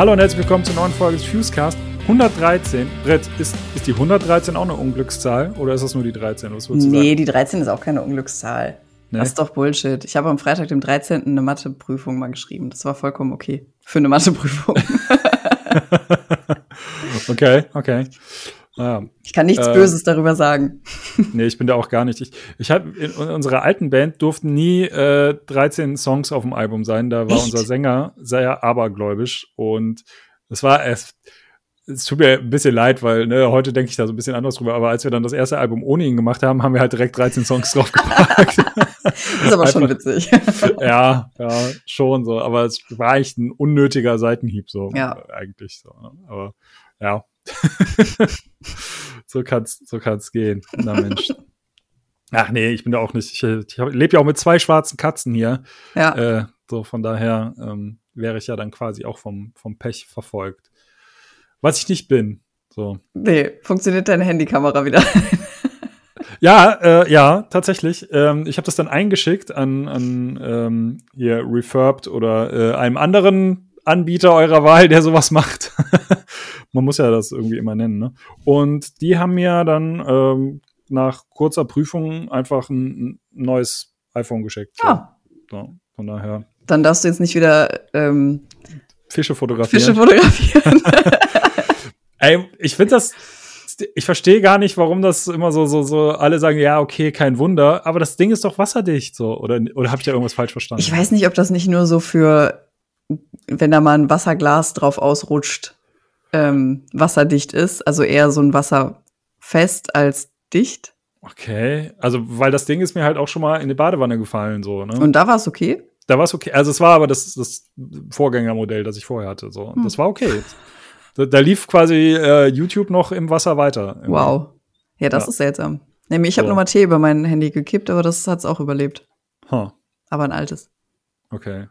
Hallo und herzlich willkommen zur neuen Folge des Fusecast. 113. Brett, ist, ist die 113 auch eine Unglückszahl oder ist das nur die 13? Was nee, sagen? die 13 ist auch keine Unglückszahl. Nee. Das ist doch Bullshit. Ich habe am Freitag, dem 13. eine Matheprüfung mal geschrieben. Das war vollkommen okay. Für eine Matheprüfung. okay, okay. Ah, ich kann nichts äh, Böses darüber sagen. Nee, ich bin da auch gar nicht. Ich, ich habe in unserer alten Band durften nie äh, 13 Songs auf dem Album sein. Da war Echt? unser Sänger sehr abergläubisch und es war es. Es tut mir ein bisschen leid, weil ne, heute denke ich da so ein bisschen anders drüber, aber als wir dann das erste Album ohne ihn gemacht haben, haben wir halt direkt 13 Songs draufgepackt. ist aber schon witzig. ja, ja, schon so. Aber es war eigentlich ein unnötiger Seitenhieb, so ja. eigentlich so. Ne? Aber ja, so kann's, so kann's gehen. Na Mensch. Ach nee, ich bin da auch nicht. Ich, ich lebe ja auch mit zwei schwarzen Katzen hier. Ja. Äh, so von daher ähm, wäre ich ja dann quasi auch vom, vom Pech verfolgt. Was ich nicht bin. So. Nee, funktioniert deine Handykamera wieder? ja, äh, ja, tatsächlich. Ähm, ich habe das dann eingeschickt an, an ähm, hier Refurbed oder äh, einem anderen Anbieter eurer Wahl, der sowas macht. Man muss ja das irgendwie immer nennen. Ne? Und die haben mir dann ähm, nach kurzer Prüfung einfach ein, neues iPhone geschickt. Ja. So. so. von daher. Dann darfst du jetzt nicht wieder ähm, Fische fotografieren. Fische fotografieren. Ey, ich finde das ich verstehe gar nicht, warum das immer so, so, so, alle sagen, ja, okay, kein Wunder, aber das Ding ist doch wasserdicht, so, oder, oder habe ich da irgendwas falsch verstanden? Ich weiß nicht, ob das nicht nur so für, wenn da mal ein Wasserglas drauf ausrutscht, ähm, wasserdicht ist, also eher so ein Wasserfest als dicht. Okay, also weil das Ding ist mir halt auch schon mal in die Badewanne gefallen, so, ne? Und da war es okay? Da war es okay. Also es war aber das, das Vorgängermodell, das ich vorher hatte, so. Hm. Das war okay. da, da, lief quasi äh, YouTube noch im Wasser weiter. Irgendwie. Wow. Ja, das ja. ist seltsam. Nämlich, ich habe so. nochmal Tee über mein Handy gekippt, aber das hat's auch überlebt. Huh. Aber ein altes. Okay.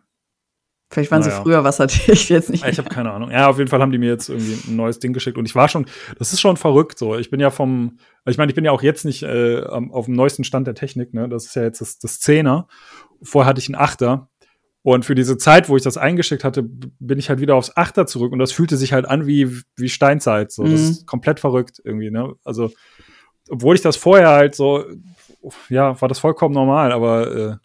Vielleicht waren naja. sie früher wasserdicht, jetzt nicht. Ich habe keine Ahnung. Ja, auf jeden Fall haben die mir jetzt irgendwie ein neues Ding geschickt und ich war schon, das ist schon verrückt so. Ich bin ja vom, ich meine, ich bin ja auch jetzt nicht äh, auf dem neuesten Stand der Technik, ne? Das ist ja jetzt das, das Zehner. Vorher hatte ich einen Achter. Und für diese Zeit, wo ich das eingeschickt hatte, bin ich halt wieder aufs Achter zurück und das fühlte sich halt an wie, wie Steinzeit. So. Mhm. Das ist komplett verrückt irgendwie, ne? Also, obwohl ich das vorher halt so, ja, war das vollkommen normal, aber äh,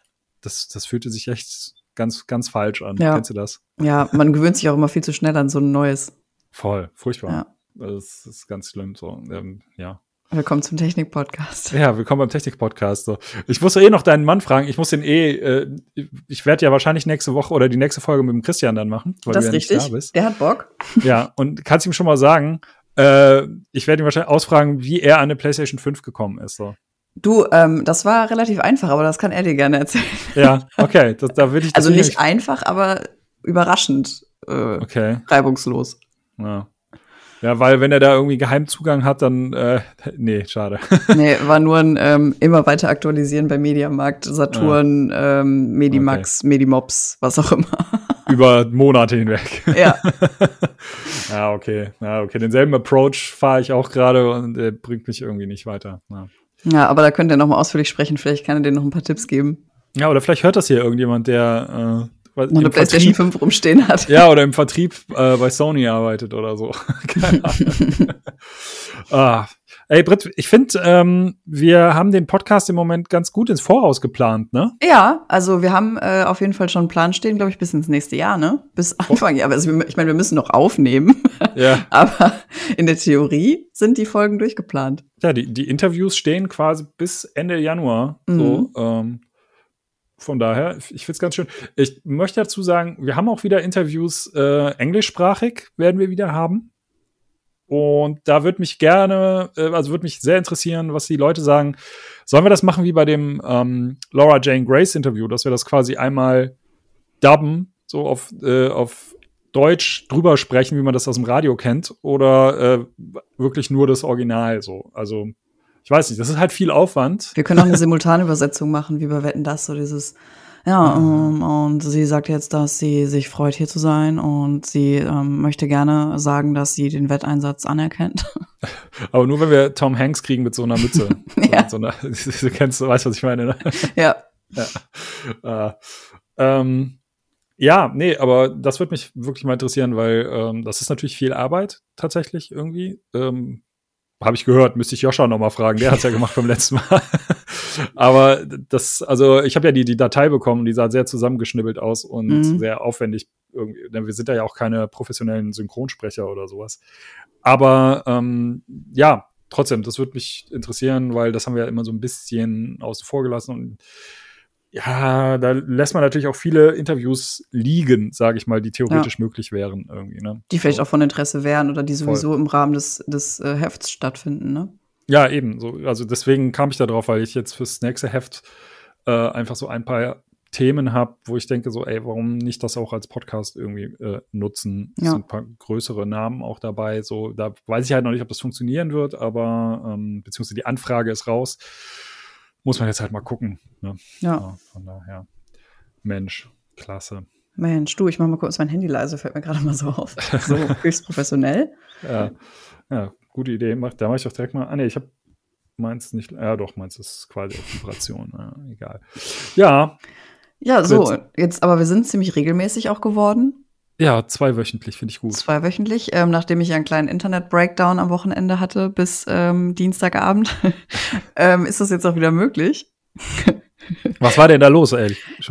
das, das fühlte sich echt ganz, ganz falsch an. Ja. Kennst du das? Ja, man gewöhnt sich auch immer viel zu schnell an so ein neues. Voll, furchtbar. Ja. Das ist ganz schlimm. So, ähm, ja. Willkommen zum Technik-Podcast. Ja, willkommen beim Technik-Podcast. So. Ich muss eh noch deinen Mann fragen. Ich muss den eh, äh, ich werde ja wahrscheinlich nächste Woche oder die nächste Folge mit dem Christian dann machen. Weil das ist ja richtig. Da Der hat Bock. Ja, und kannst ihm schon mal sagen, äh, ich werde ihn wahrscheinlich ausfragen, wie er an eine PlayStation 5 gekommen ist. So. Du, ähm, das war relativ einfach, aber das kann er dir gerne erzählen. Ja, okay, das, da würde ich. Also nicht einfach, aber überraschend äh, okay. reibungslos. Ja. Ja, weil wenn er da irgendwie Geheimzugang hat, dann äh, nee, schade. nee, war nur ein ähm, immer weiter aktualisieren bei Mediamarkt, Saturn, ja. ähm, Medimax, okay. Medimops, was auch immer. Über Monate hinweg. Ja. ja, okay. Ja, okay. Denselben Approach fahre ich auch gerade und der bringt mich irgendwie nicht weiter. Ja. Ja, aber da könnt ihr noch mal ausführlich sprechen. Vielleicht kann er dir noch ein paar Tipps geben. Ja, oder vielleicht hört das hier irgendjemand, der äh, und eine PlayStation 5 rumstehen hat. Ja, oder im Vertrieb äh, bei Sony arbeitet oder so. Keine Ahnung. ah, Ey, Britt, ich finde, ähm, wir haben den Podcast im Moment ganz gut ins Voraus geplant, ne? Ja, also wir haben äh, auf jeden Fall schon einen Plan stehen, glaube ich, bis ins nächste Jahr, ne? Bis Anfang Jahr. Also ich meine, wir müssen noch aufnehmen. Ja. Aber in der Theorie sind die Folgen durchgeplant. Ja, die, die Interviews stehen quasi bis Ende Januar. Mhm. So, ähm, von daher, ich finde es ganz schön. Ich möchte dazu sagen, wir haben auch wieder Interviews äh, englischsprachig, werden wir wieder haben. Und da würde mich gerne, äh, also würde mich sehr interessieren, was die Leute sagen. Sollen wir das machen wie bei dem ähm, Laura Jane Grace Interview, dass wir das quasi einmal dubben, so auf, äh, auf Deutsch drüber sprechen, wie man das aus dem Radio kennt, oder äh, wirklich nur das Original so? Also, ich weiß nicht, das ist halt viel Aufwand. Wir können auch eine Simultanübersetzung machen, wie bei Wetten das, so dieses ja, ähm, und sie sagt jetzt, dass sie sich freut, hier zu sein und sie ähm, möchte gerne sagen, dass sie den Wetteinsatz anerkennt. Aber nur, wenn wir Tom Hanks kriegen mit so einer Mütze. ja. So, so einer, du kennst, du weißt, was ich meine, ne? Ja. ja. Äh, ähm, Ja, nee, aber das würde mich wirklich mal interessieren, weil ähm, das ist natürlich viel Arbeit tatsächlich irgendwie. Ähm, Habe ich gehört, müsste ich Joscha noch mal fragen. Der hat's ja gemacht beim letzten Mal. aber das, also ich habe ja die, die Datei bekommen, die sah sehr zusammengeschnibbelt aus und Mhm. sehr aufwendig. Irgendwie, denn wir sind da ja auch keine professionellen Synchronsprecher oder sowas. Aber ähm, ja, trotzdem, das würde mich interessieren, weil das haben wir ja immer so ein bisschen außen vor gelassen und ja, da lässt man natürlich auch viele Interviews liegen, sage ich mal, die theoretisch möglich wären irgendwie. Ne? Die vielleicht so. auch von Interesse wären oder die sowieso im Rahmen des, des äh, Hefts stattfinden, ne? Ja, eben. So, also deswegen kam ich da drauf, weil ich jetzt fürs nächste Heft äh, einfach so ein paar Themen habe, wo ich denke, so, ey, warum nicht das auch als Podcast irgendwie äh, nutzen? Es Ja. sind ein paar größere Namen auch dabei. So, da weiß ich halt noch nicht, ob das funktionieren wird, aber ähm, beziehungsweise die Anfrage ist raus. Muss man jetzt halt mal gucken. Ne? Ja. Ja, von daher. Mensch, klasse. Mensch, du, ich mach mal kurz mein Handy leise, fällt mir gerade mal so auf. So höchst professionell. Ja, ja, gute Idee. Mach, da mache ich doch direkt mal. Ah, nee, ich habe meins nicht. Ja, doch, meins ist quasi auf Vibration. Ja, egal. Ja, Ja, so, jetzt, aber wir sind ziemlich regelmäßig auch geworden. Ja, zweiwöchentlich finde ich gut. Zweiwöchentlich, ähm, nachdem ich einen kleinen Internet-Breakdown am Wochenende hatte bis ähm, Dienstagabend, ähm, ist das jetzt auch wieder möglich. Was war denn da los,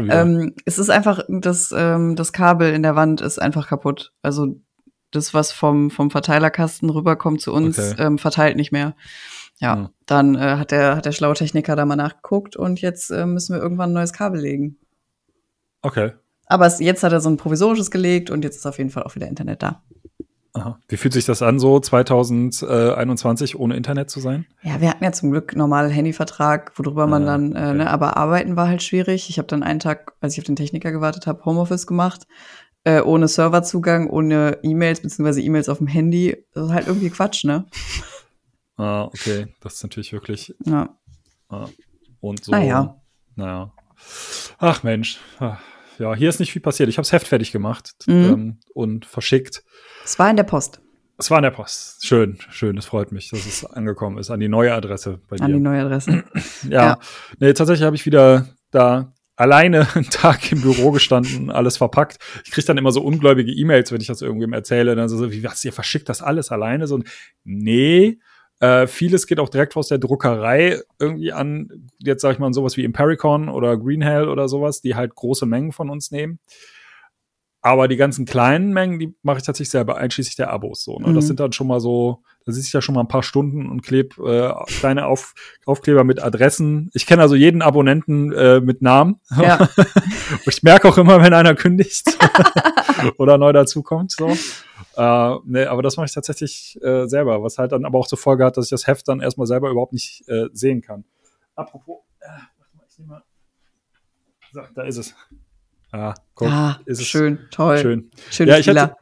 wieder. Ähm, es ist einfach, das, ähm, das Kabel in der Wand ist einfach kaputt. Also das, was vom, vom Verteilerkasten rüberkommt zu uns, Okay. ähm, verteilt nicht mehr. Ja, Hm. dann äh, hat der, hat der schlaue Techniker da mal nachgeguckt und jetzt äh, müssen wir irgendwann ein neues Kabel legen. okay. Aber es, jetzt hat er so ein provisorisches gelegt und jetzt ist auf jeden Fall auch wieder Internet da. Aha. Wie fühlt sich das an, so 2021 ohne Internet zu sein? Ja, wir hatten ja zum Glück normalen Handyvertrag, worüber man Ah, dann, äh, okay. ne, aber arbeiten war halt schwierig. Ich habe dann einen Tag, als ich auf den Techniker gewartet habe, Homeoffice gemacht, äh, ohne Serverzugang, ohne E-Mails, beziehungsweise E-Mails auf dem Handy. Das ist halt irgendwie Quatsch, ne? Ah, okay. Das ist natürlich wirklich. Ja. Ah. Und so. Naja. Naja. Ach Mensch. Ah. Ja, hier ist nicht viel passiert. Ich habe das Heft fertig gemacht Mhm. ähm, und verschickt. Es war in der Post Es war in der Post. Schön, schön. Es freut mich, dass es angekommen ist an die neue Adresse bei dir. an die neue Adresse. Ja, Ja. Nee, tatsächlich habe ich wieder da alleine einen Tag im Büro gestanden, alles verpackt. Ich kriege dann immer so ungläubige E-Mails, wenn ich das irgendwem erzähle. Dann so, wie was, ihr verschickt das alles alleine? So, nee, äh, vieles geht auch direkt aus der Druckerei irgendwie an, jetzt sag ich mal sowas wie Impericon oder Greenhell oder sowas, die halt große Mengen von uns nehmen. Aber die ganzen kleinen Mengen, die mache ich tatsächlich selber, einschließlich der Abos. So, ne? Mhm. Das sind dann schon mal so, da sitze ich ja schon mal ein paar Stunden und kleb äh, kleine Auf Aufkleber mit Adressen. Ich kenne also jeden Abonnenten äh, mit Namen. Ja. Ich merke auch immer, wenn einer kündigt oder neu dazukommt. So. Äh, nee, aber das mache ich tatsächlich äh, selber, was halt dann aber auch zur Folge hat, dass ich das Heft dann erstmal selber überhaupt nicht äh, sehen kann. Apropos, äh, warte mal, ich nehme mal. So, da ist es. Ah, guck, ah, ist es schön, toll. schön. Schön Ja, ich hatte,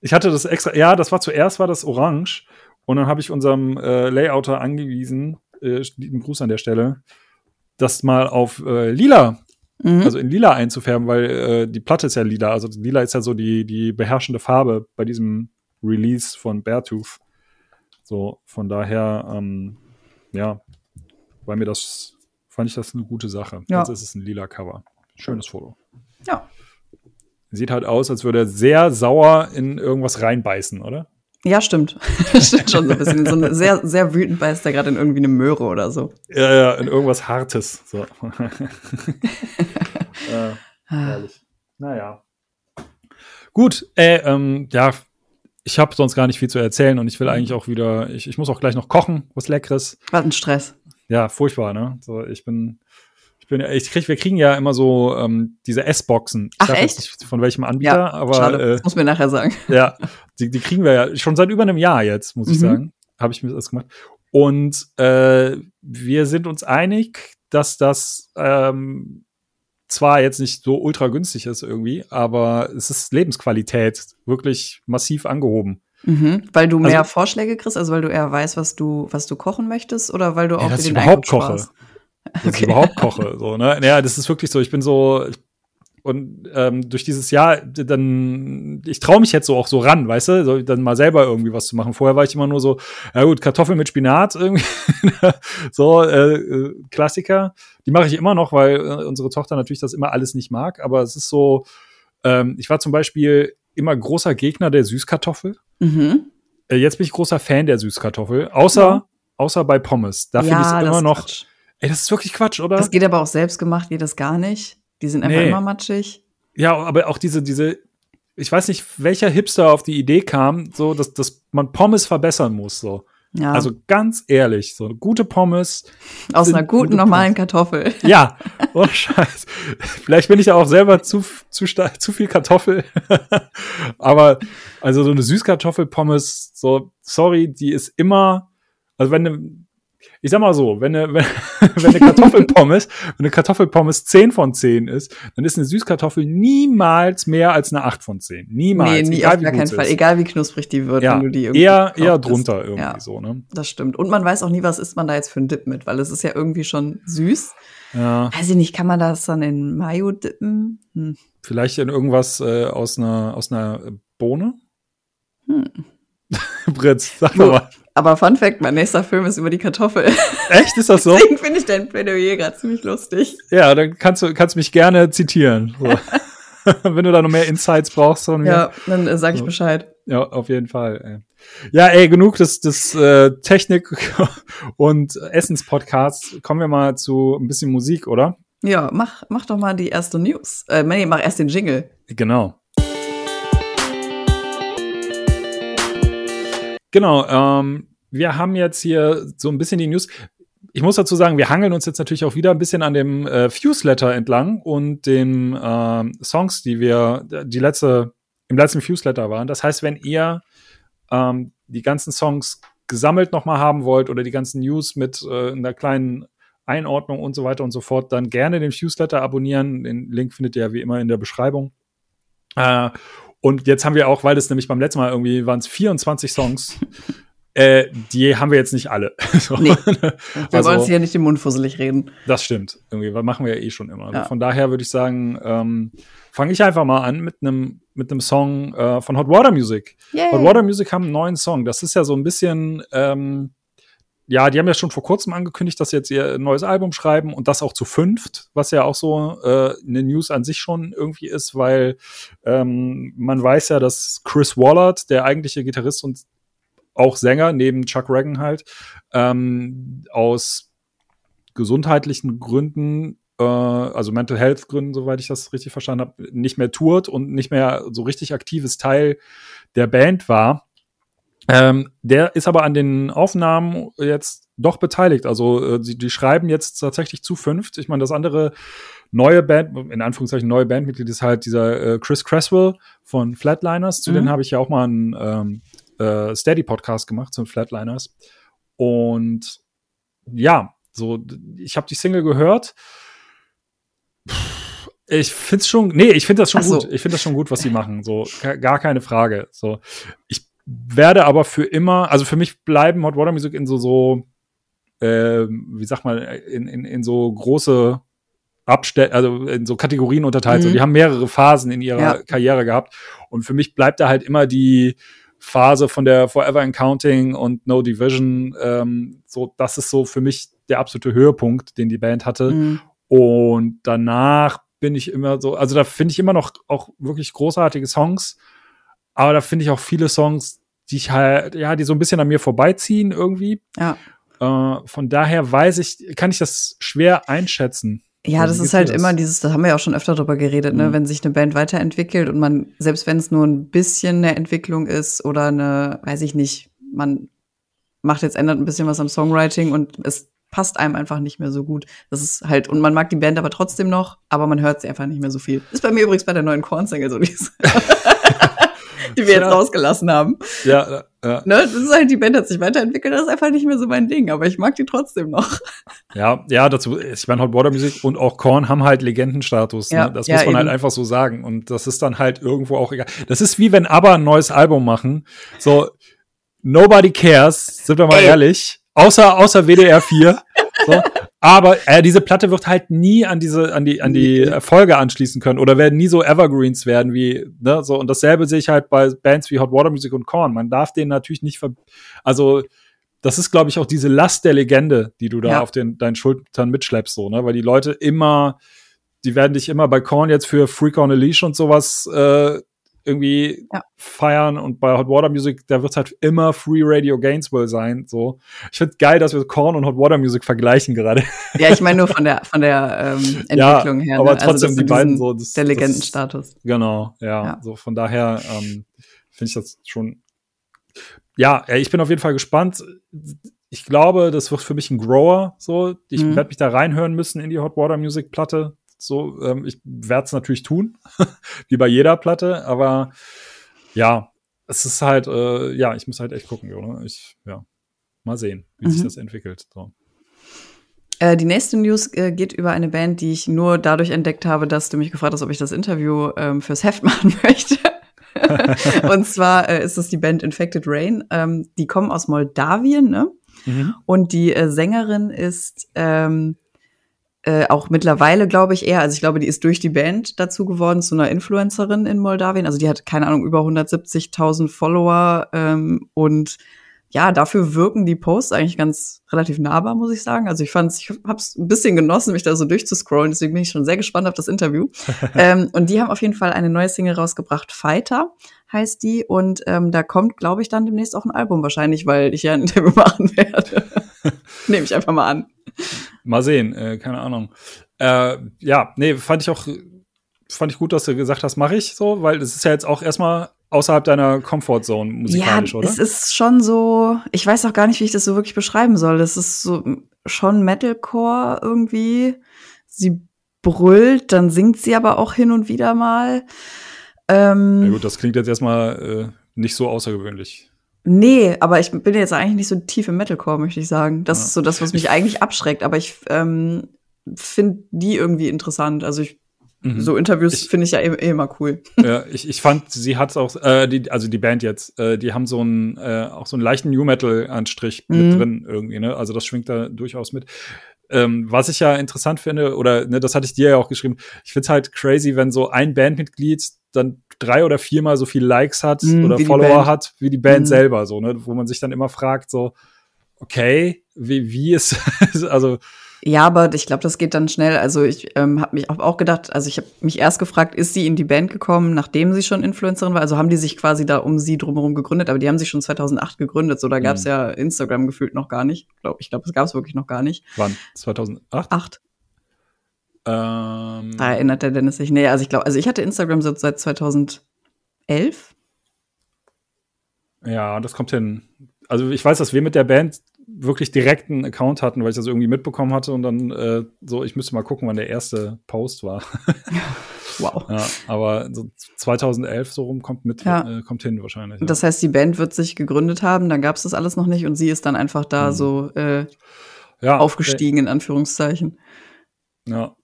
ich hatte das extra, ja, das war zuerst war das orange und dann habe ich unserem äh, Layouter angewiesen, äh, lieben Gruß an der Stelle, das mal auf äh, lila, Mhm. also in lila einzufärben, weil äh, die Platte ist ja lila, also lila ist ja so die, die beherrschende Farbe bei diesem Release von Beartooth. So, von daher, ähm, ja, weil mir das, fand ich das eine gute Sache. Ja. Jetzt ist es ein lila Cover. Schönes Foto. ja. Sieht halt aus, als würde er sehr sauer in irgendwas reinbeißen, oder? Ja, stimmt. stimmt schon so ein bisschen. So eine, sehr, sehr wütend beißt er gerade in irgendwie eine Möhre oder so. Ja, ja, in irgendwas Hartes. So. äh, herrlich. Naja. Gut, äh, ähm, ja, ich habe sonst gar nicht viel zu erzählen und ich will eigentlich auch wieder, ich, ich muss auch gleich noch kochen, was Leckeres. Was ein Stress. Ja, furchtbar, ne? So, ich bin, bin, ich krieg, wir kriegen ja immer so ähm, diese S-Boxen. Ich Ach, sag jetzt echt? nicht von welchem Anbieter, Ja, aber schade. äh, das muss mir nachher sagen. ja, die, die kriegen wir ja schon seit über einem Jahr jetzt, muss ich Mhm. sagen. Habe ich mir das gemacht. Und äh, wir sind uns einig, dass das ähm, zwar jetzt nicht so ultra günstig ist irgendwie, aber es ist Lebensqualität wirklich massiv angehoben. Mhm. Weil du mehr Also- Vorschläge kriegst, also weil du eher weißt, was du, was du kochen möchtest, oder weil du Ja, auch dass dir ich den überhaupt Einkauf koche. sparst? Dass ich Okay. überhaupt koche. So, ne? Ja, das ist wirklich so. Ich bin so. Und ähm, durch dieses Jahr, dann, ich traue mich jetzt so auch so ran, weißt du, so, dann mal selber irgendwie was zu machen. Vorher war ich immer nur so, ja gut, Kartoffeln mit Spinat irgendwie, so äh, äh, Klassiker. Die mache ich immer noch, weil äh, unsere Tochter natürlich das immer alles nicht mag. Aber es ist so, Ähm, ich war zum Beispiel immer großer Gegner der Süßkartoffel. Mhm. Äh, jetzt bin ich großer Fan der Süßkartoffel. Außer, Ja. außer bei Pommes. Da finde ich es immer noch. Quatsch. Ey, das ist wirklich Quatsch, oder? Das geht aber auch selbst gemacht, geht das gar nicht. Die sind einfach Nee. immer matschig. Ja, aber auch diese, diese, ich weiß nicht, welcher Hipster auf die Idee kam, so, dass, dass man Pommes verbessern muss, so. Ja. Also ganz ehrlich, so eine gute Pommes. aus einer guten, gute normalen Kartoffel. Ja, oh Scheiß. Vielleicht bin ich ja auch selber zu, zu, zu viel Kartoffel. aber also so eine Süßkartoffelpommes, so, sorry, die ist immer, also wenn ich sag mal so, wenn eine, wenn, wenn eine Kartoffelpommes, wenn eine Kartoffelpommes 10 von 10 ist, dann ist eine Süßkartoffel niemals mehr als eine 8 von 10. Niemals. nee, nie, egal auf gar keinen Fall. ist. Egal wie knusprig die wird, Ja, wenn du die irgendwie eher, eher drunter hast. irgendwie Ja, so, ne? das stimmt. Und man weiß auch nie, was isst man da jetzt für einen Dip mit, weil es ist ja irgendwie schon süß. Ja, Weiß ich nicht, kann man das dann in Mayo dippen? Hm. vielleicht in irgendwas äh, aus einer, aus einer Bohne? Hm. Britz, sag Wo- mal. Aber Fun Fact, mein nächster Film ist über die Kartoffel. Echt, ist das so? Deswegen finde ich dein Plädoyer gerade ziemlich lustig. Ja, dann kannst du kannst mich gerne zitieren. So. Wenn du da noch mehr Insights brauchst von mir. Ja, dann äh, sag ich So. Bescheid. Ja, auf jeden Fall. Ey. Ja, ey, genug des, des äh, Technik- und Essenspodcasts. Kommen wir mal zu ein bisschen Musik, oder? Ja, mach, mach doch mal die erste News. Äh, nee, mach erst den Jingle. Genau. Genau, ähm, wir haben jetzt hier so ein bisschen die News. Ich muss dazu sagen, wir hangeln uns jetzt natürlich auch wieder ein bisschen an dem äh, Fuse-Letter entlang und den ähm, Songs, die wir, die letzte, im letzten Fuse-Letter waren. Das heißt, wenn ihr ähm, die ganzen Songs gesammelt nochmal haben wollt oder die ganzen News mit äh, einer kleinen Einordnung und so weiter und so fort, dann gerne den Fuse-Letter abonnieren. Den Link findet ihr ja wie immer in der Beschreibung. Äh, und jetzt haben wir auch, weil das nämlich beim letzten Mal irgendwie waren es 24 Songs, äh, die haben wir jetzt nicht alle. so. Nee. Wir Also- wollen uns hier nicht den Mund fusselig reden. Das stimmt. Irgendwie, weil machen wir ja eh schon immer. Also Ja. Von daher würde ich sagen, ähm, fange ich einfach mal an mit einem mit einem Song äh, von Hot Water Music. Yay. Hot Water Music haben einen neuen Song. Das ist ja so ein bisschen, ähm, ja, die haben ja schon vor kurzem angekündigt, dass sie jetzt ihr neues Album schreiben und das auch zu fünft, was ja auch so äh, eine News an sich schon irgendwie ist, weil ähm, man weiß ja, dass Chris Wallard, der eigentliche Gitarrist und auch Sänger, neben Chuck Reagan halt, ähm, aus gesundheitlichen Gründen, äh, also Mental Health Gründen, soweit ich das richtig verstanden habe, nicht mehr tourt und nicht mehr so richtig aktives Teil der Band war. Ähm, der ist aber an den Aufnahmen jetzt doch beteiligt. Also äh, sie, die schreiben jetzt tatsächlich zu fünft. Ich meine, das andere neue Band, in Anführungszeichen neue Bandmitglied ist halt dieser äh, Chris Cresswell von Flatliners. Zu Mhm. denen habe ich ja auch mal einen ähm, äh, Steady-Podcast gemacht zu den Flatliners. Und ja, so, ich habe die Single gehört. Ich find's schon, nee, ich finde das schon so. gut. Ich finde das schon gut, was sie machen. So, ga- gar keine Frage. So, ich werde aber für immer, also für mich bleiben Hot Water Music in so, so, ähm, wie sag mal, in, in, in so große Abstell, also in so Kategorien unterteilt. So, Mhm. die haben mehrere Phasen in ihrer Ja. Karriere gehabt. Und für mich bleibt da halt immer die Phase von der Forever and Counting und No Division. Ähm, so, das ist so für mich der absolute Höhepunkt, den die Band hatte. Mhm. Und danach bin ich immer so, also da finde ich immer noch auch wirklich großartige Songs, aber da finde ich auch viele Songs, die ich halt, ja, die so ein bisschen an mir vorbeiziehen irgendwie. Ja. Äh, von daher weiß ich, kann ich das schwer einschätzen. Ja, Wie das ist halt das? immer dieses, da haben wir ja auch schon öfter drüber geredet, ne, Mhm. wenn sich eine Band weiterentwickelt und man, selbst wenn es nur ein bisschen eine Entwicklung ist oder eine, weiß ich nicht, man macht jetzt, ändert ein bisschen was am Songwriting und es passt einem einfach nicht mehr so gut. Das ist halt, und man mag die Band aber trotzdem noch, aber man hört sie einfach nicht mehr so viel. Ist bei mir übrigens bei der neuen Korn-Single so, die, wir jetzt Ja. rausgelassen haben. Ja, ja, Ne, das ist halt, die Band hat sich weiterentwickelt, das ist einfach nicht mehr so mein Ding, aber ich mag die trotzdem noch. ja, ja, dazu, ich meine, Hot Water Music und auch Korn haben halt Legendenstatus. Ja, ne? Das ja, muss man halt eben. einfach so sagen. Und das ist dann halt irgendwo auch egal. Das ist wie wenn ABBA ein neues Album machen. So, nobody cares, sind wir mal Ey. ehrlich. Außer, außer WDR 4. so. Aber äh, diese Platte wird halt nie an diese, an die, an die Erfolge anschließen können oder werden nie so Evergreens werden wie, ne, so. Und dasselbe sehe ich halt bei Bands wie Hot Water Music und Korn. Man darf denen natürlich nicht ver also, das ist, glaube ich, auch diese Last der Legende, die du da Ja. auf den, deinen Schultern mitschleppst, so, ne, weil die Leute immer die werden dich immer bei Korn jetzt für Freak on a Leash und sowas äh, irgendwie ja. feiern und bei Hot Water Music, da wird halt immer Free Radio Gainesville sein. So, ich finde geil, dass wir Korn und Hot Water Music vergleichen gerade. Ja, ich meine nur von der von der ähm, Entwicklung ja, her. Aber ne? trotzdem also die beiden so das, der Legendenstatus. Genau, ja, ja, So von daher ähm, finde ich das schon. Ja, ich bin auf jeden Fall gespannt. Ich glaube, das wird für mich ein Grower. So, ich mhm. werde mich da reinhören müssen in die Hot Water Music Platte. So, ähm, ich werde es natürlich tun, wie bei jeder Platte, aber ja, es ist halt, äh, ja, ich muss halt echt gucken, oder? Ich, ja, mal sehen, wie mhm. sich das entwickelt. So. Äh, die nächste News äh, geht über eine Band, die ich nur dadurch entdeckt habe, dass du mich gefragt hast, ob ich das Interview ähm, fürs Heft machen möchte. und zwar äh, ist es die Band Infected Rain. Ähm, die kommen aus Moldawien, ne? Mhm. Und die äh, Sängerin ist ähm, äh, auch mittlerweile, glaube ich, eher, also ich glaube, die ist durch die Band dazu geworden zu einer Influencerin in Moldawien. Also die hat, keine Ahnung, über 170.000 Follower ähm, und ja, dafür wirken die Posts eigentlich ganz relativ nahbar, muss ich sagen. Also ich fand's, ich hab's ein bisschen genossen, mich da so durchzuscrollen, deswegen bin ich schon sehr gespannt auf das Interview. ähm, und die haben auf jeden Fall eine neue Single rausgebracht, Fighter heißt die. Und ähm, da kommt, glaube ich, dann demnächst auch ein Album wahrscheinlich, weil ich ja ein Interview machen werde. Nehme ich einfach mal an. Mal sehen, äh, keine Ahnung. Äh, ja, nee, fand ich auch, fand ich gut, dass du gesagt hast, mache ich so, weil es ist ja jetzt auch erstmal außerhalb deiner Comfortzone musikalisch, ja, oder? Es ist schon so, ich weiß auch gar nicht, wie ich das so wirklich beschreiben soll. Das ist so schon Metalcore irgendwie. Sie brüllt, dann singt sie aber auch hin und wieder mal. Ähm, ja gut, das klingt jetzt erstmal äh, nicht so außergewöhnlich. Nee, aber ich bin jetzt eigentlich nicht so tief im Metalcore, möchte ich sagen. Das ja. ist so das, was mich ich eigentlich abschreckt. Aber ich ähm, finde die irgendwie interessant. Also ich mhm. so Interviews finde ich ja eh, eh, immer cool. Ja, ich, ich fand, sie hat auch, äh, die, also die Band jetzt, äh, die haben so einen äh, auch so einen leichten New Metal Anstrich mhm. mit drin irgendwie. Ne? Also das schwingt da durchaus mit. Ähm, was ich ja interessant finde, oder ne, das hatte ich dir ja auch geschrieben, ich finde es halt crazy, wenn so ein Bandmitglied dann drei oder viermal so viele Likes hat mm, oder Follower hat wie die Band mm. selber, so, ne? Wo man sich dann immer fragt, so, okay, wie, wie ist, also. Ja, aber ich glaube, das geht dann schnell. Also ich ähm, habe mich auch gedacht, also ich habe mich erst gefragt, ist sie in die Band gekommen, nachdem sie schon Influencerin war? Also haben die sich quasi da um sie drumherum gegründet, aber die haben sich schon 2008 gegründet. So, da gab es mhm. ja Instagram gefühlt noch gar nicht. Glaub, ich glaube, es gab es wirklich noch gar nicht. Wann? 2008? Acht. Ähm, da erinnert der Dennis sich. Nee, also ich glaube, also ich hatte Instagram seit 2011. Ja, das kommt hin. Also ich weiß, dass wir mit der Band wirklich direkten Account hatten, weil ich das irgendwie mitbekommen hatte und dann äh, so, ich müsste mal gucken, wann der erste Post war. wow. Ja, aber so 2011 so rum kommt mit, ja. äh, kommt hin wahrscheinlich. Ja. Das heißt, die Band wird sich gegründet haben, dann gab es das alles noch nicht und sie ist dann einfach da mhm. so äh, aufgestiegen, in Anführungszeichen. Ja,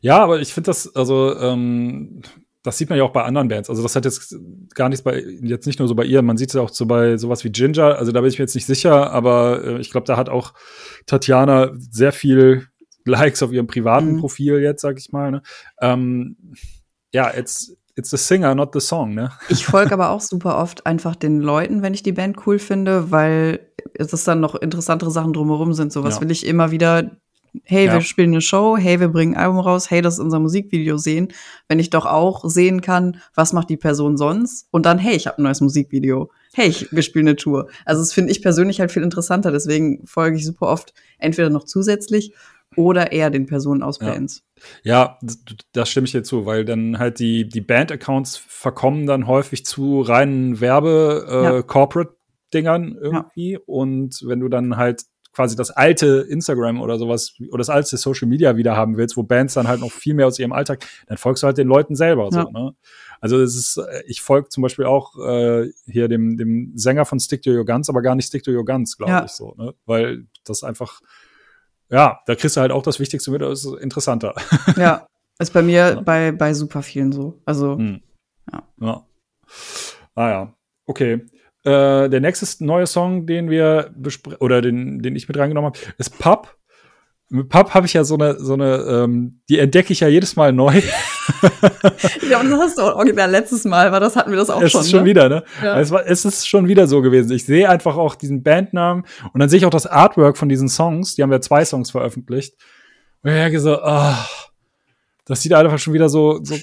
ja, aber ich finde das, also, ähm, das sieht man ja auch bei anderen Bands. Also das hat jetzt gar nichts bei, jetzt nicht nur so bei ihr, man sieht es ja auch so bei sowas wie Ginger. Also da bin ich mir jetzt nicht sicher, aber äh, ich glaube, da hat auch Tatjana sehr viel Likes auf ihrem privaten mhm. Profil jetzt, sag ich mal. Ne? Ähm, ja, it's, it's the singer, not the song, ne? Ich folge aber auch super oft einfach den Leuten, wenn ich die Band cool finde, weil es dann noch interessantere Sachen drumherum sind. So was ja. will ich immer wieder hey, ja. wir spielen eine Show, hey, wir bringen ein Album raus, hey, das ist unser Musikvideo sehen, wenn ich doch auch sehen kann, was macht die Person sonst und dann, hey, ich habe ein neues Musikvideo, hey, ich, wir spielen eine Tour. Also das finde ich persönlich halt viel interessanter, deswegen folge ich super oft entweder noch zusätzlich oder eher den Personen aus Bands. Ja, ja das stimme ich dir zu, weil dann halt die, die Band-Accounts verkommen dann häufig zu reinen Werbe-Corporate-Dingern äh, irgendwie. Ja. Und wenn du dann halt quasi das alte Instagram oder sowas oder das alte Social Media wieder haben willst, wo Bands dann halt noch viel mehr aus ihrem Alltag, dann folgst du halt den Leuten selber ja. so, ne? Also es ist, äh, ich folge zum Beispiel auch äh, hier dem, dem Sänger von Stick to Your Guns, aber gar nicht Stick to Your Guns, glaube ja. ich so, ne? Weil das einfach, ja, da kriegst du halt auch das Wichtigste mit, das ist interessanter. Ja, ist bei mir ja. bei, bei super vielen so. Also, hm. ja. ja. Ah ja, okay. Äh, der nächste neue Song, den wir besprechen, oder den, den ich mit reingenommen habe, ist Pub. Mit Pub habe ich ja so eine, so eine, ähm, die entdecke ich ja jedes Mal neu. ja, und das hast du auch original letztes Mal, weil das hatten wir das auch es schon. Es ist schon ne? wieder, ne? Ja. Es, war, es ist schon wieder so gewesen. Ich sehe einfach auch diesen Bandnamen und dann sehe ich auch das Artwork von diesen Songs. Die haben ja zwei Songs veröffentlicht. Und ich denke so, oh, das sieht einfach schon wieder so, so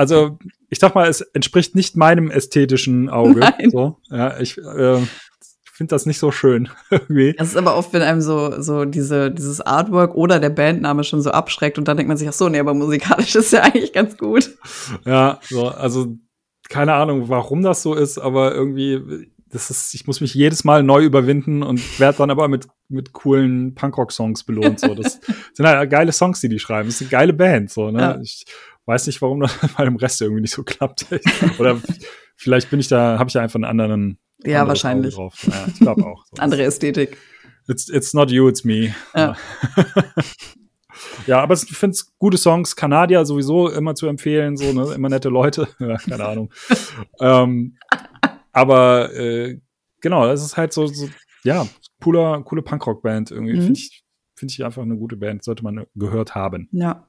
also ich sag mal, es entspricht nicht meinem ästhetischen Auge. Nein. So, ja, ich äh, finde das nicht so schön irgendwie. Das ist aber oft, wenn einem so, so diese, dieses Artwork oder der Bandname schon so abschreckt und dann denkt man sich, ach so, nee, aber musikalisch ist ja eigentlich ganz gut. Ja, so, also keine Ahnung, warum das so ist, aber irgendwie, das ist, ich muss mich jedes Mal neu überwinden und werde dann aber mit, mit coolen Punkrock-Songs belohnt. So, das sind halt geile Songs, die die schreiben. Das ist eine geile Band, so, ne? Ja. Ich weiß nicht, warum das bei dem Rest irgendwie nicht so klappt. Oder vielleicht bin ich da, habe ich da einfach einen anderen. Ja, wahrscheinlich. Auge Drauf. Ja, ich glaube auch. So. Andere Ästhetik. It's, it's not you, it's me. Ja. Ja, aber ich finde es gute Songs. Kanadier sowieso immer zu empfehlen, so, ne? Immer nette Leute. Ja, keine Ahnung. ähm, aber äh, genau, das ist halt so, so ja, cooler, coole Punkrock-Band irgendwie. Mhm. Finde ich, finde ich einfach eine gute Band, sollte man gehört haben. Ja.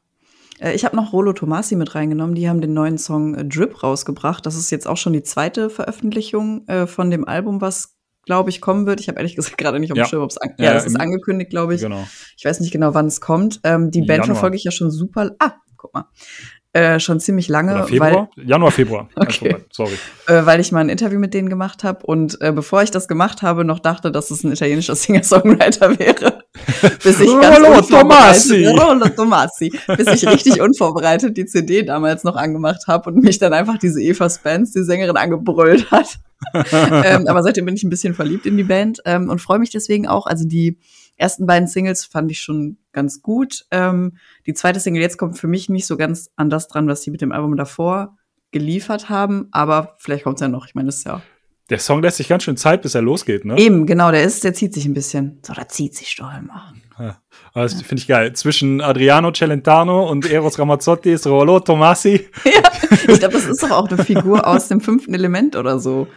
Äh, Ich habe noch Rolo Tomasi mit reingenommen. Die haben den neuen Song äh, Drip rausgebracht. Das ist jetzt auch schon die zweite Veröffentlichung äh, von dem Album, was, glaube ich, kommen wird. Ich habe ehrlich gesagt gerade nicht auf dem Ja. Schirm, ob es an Ja, ja, ist angekündigt, glaube ich. Genau. Ich weiß nicht genau, wann es kommt. Ähm, die Band Januar. verfolge ich ja schon super. Ah, guck mal. Äh, schon ziemlich lange, Oder Februar? Januar, Februar. Okay. Sorry. weil, äh, weil ich mal ein Interview mit denen gemacht habe und äh, bevor ich das gemacht habe, noch dachte, dass es ein italienischer Singer-Songwriter wäre. Bis ich ganz Rollo unvorbereitet- Tomassi. Rollo Tomassi. Bis ich richtig unvorbereitet die CD damals noch angemacht habe und mich dann einfach diese Eva Spence, die Sängerin, angebrüllt hat. ähm, aber seitdem bin ich ein bisschen verliebt in die Band ähm, und freue mich deswegen auch. Also die ersten beiden Singles fand ich schon ganz gut. Ähm, die zweite Single jetzt kommt für mich nicht so ganz an das dran, was die mit dem Album davor geliefert haben, aber vielleicht kommt es ja noch. Ich meine, das ist ja Der Song lässt sich ganz schön Zeit, bis er losgeht, ne? eben genau. Der ist, der zieht sich ein bisschen. So, da zieht sich doch immer. Ja. Aber Das finde ich geil. Zwischen Adriano Celentano und Eros Ramazzotti ist Rollo Tomassi. ja, ich glaube, das ist doch auch eine Figur aus dem fünften Element oder so.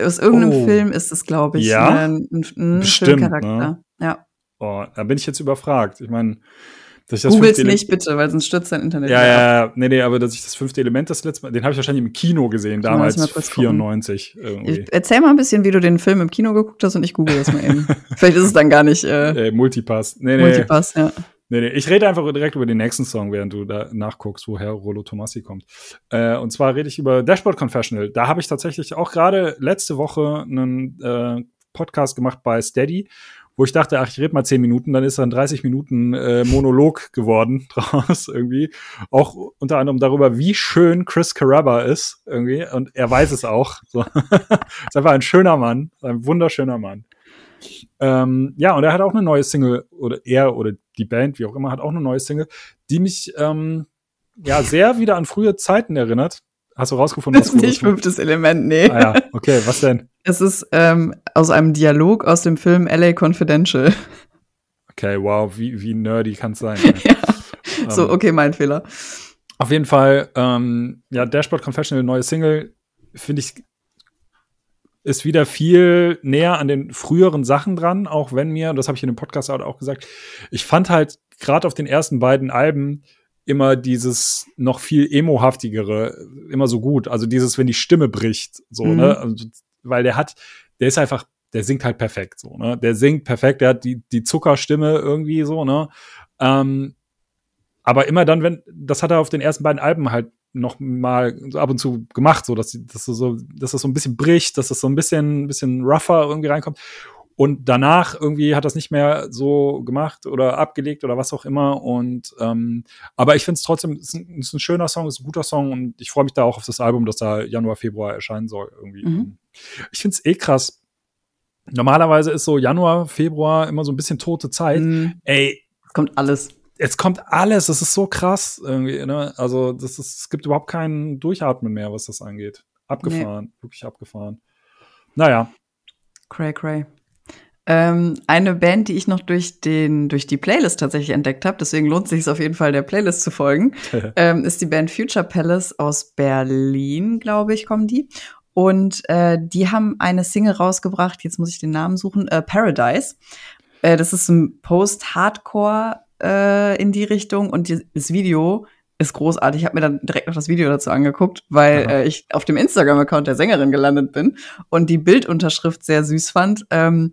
Aus irgendeinem Oh. Film ist es, glaube ich, Ja? ein, ein, ein Bestimmt, Filmcharakter. ne? Ja. Oh, da bin ich jetzt überfragt. Ich meine, dass ich das Googles nicht bitte, weil sonst stürzt dein Internet. Ja, ja, ja, nee, nee, aber dass ich das fünfte Element das letzte Mal, den habe ich wahrscheinlich im Kino gesehen, mal, damals mal kurz gucken. 94 irgendwie. Ich, erzähl mal ein bisschen, wie du den Film im Kino geguckt hast und ich google das mal eben. Vielleicht ist es dann gar nicht äh, Äh, Multipass. Nee, nee, Multipass, ja. nee, nee. Ich rede einfach direkt über den nächsten Song, während du da nachguckst, woher Rollo Tomassi kommt. Äh, und zwar rede ich über Dashboard Confessional. Da habe ich tatsächlich auch gerade letzte Woche einen äh, Podcast gemacht bei Steady, wo ich dachte, ach, ich rede mal 10 Minuten, dann ist dann 30 Minuten äh, Monolog geworden draus irgendwie. Auch unter anderem darüber, wie schön Chris Caraba ist irgendwie. Und er weiß es auch. So. ist einfach ein schöner Mann, ein wunderschöner Mann. Ähm, ja, und er hat auch eine neue Single, oder er oder die Band, wie auch immer, hat auch eine neue Single, die mich ähm, ja sehr wieder an frühe Zeiten erinnert. Hast du rausgefunden, Das ist nicht fünftes Element, nee. Ah ja, okay, was denn? Es ist ähm, aus einem Dialog aus dem Film LA Confidential. Okay, wow, wie, wie nerdy kann es sein? ja. Ähm, So, okay, mein Fehler. Auf jeden Fall, ähm, ja, Dashboard Confessional, neue Single, finde ich, ist wieder viel näher an den früheren Sachen dran, auch wenn mir, und das habe ich in dem Podcast auch gesagt, ich fand halt gerade auf den ersten beiden Alben immer dieses noch viel emohaftigere immer so gut. Also dieses, wenn die Stimme bricht, so, Mhm. ne? Also, weil der hat, der ist einfach, der singt halt perfekt, so, ne? Der singt perfekt, der hat die, die Zuckerstimme irgendwie so, ne? Ähm, aber immer dann, wenn, das hat er auf den ersten beiden Alben halt noch mal so ab und zu gemacht, so dass, dass, das so, dass das so ein bisschen bricht, dass das so ein bisschen, ein bisschen rougher irgendwie reinkommt. Und danach irgendwie hat das nicht mehr so gemacht oder abgelegt oder was auch immer. Und ähm, aber ich finde es trotzdem, es ist, ein, es ist ein schöner Song, es ist ein guter Song und ich freue mich da auch auf das Album, das da Januar, Februar erscheinen soll. Irgendwie. Mhm. Ich finde es eh krass. Normalerweise ist so Januar, Februar immer so ein bisschen tote Zeit. Mhm. Ey, Es kommt alles. es kommt alles, das ist so krass irgendwie, ne? Also, das ist, es gibt überhaupt keinen Durchatmen mehr, was das angeht. Abgefahren, wirklich abgefahren. Naja, Cray, cray. Ähm, eine Band, die ich noch durch, den, durch die Playlist tatsächlich entdeckt habe, deswegen lohnt sich es auf jeden Fall, der Playlist zu folgen, ähm, ist die Band Future Palace aus Berlin, glaube ich, kommen die. Und äh, die haben eine Single rausgebracht, jetzt muss ich den Namen suchen, äh, Paradise. Äh, das ist ein Post-Hardcore äh, in die Richtung und die, das Video ist großartig. Ich habe mir dann direkt noch das Video dazu angeguckt, weil äh, ich auf dem Instagram-Account der Sängerin gelandet bin und die Bildunterschrift sehr süß fand. Ähm,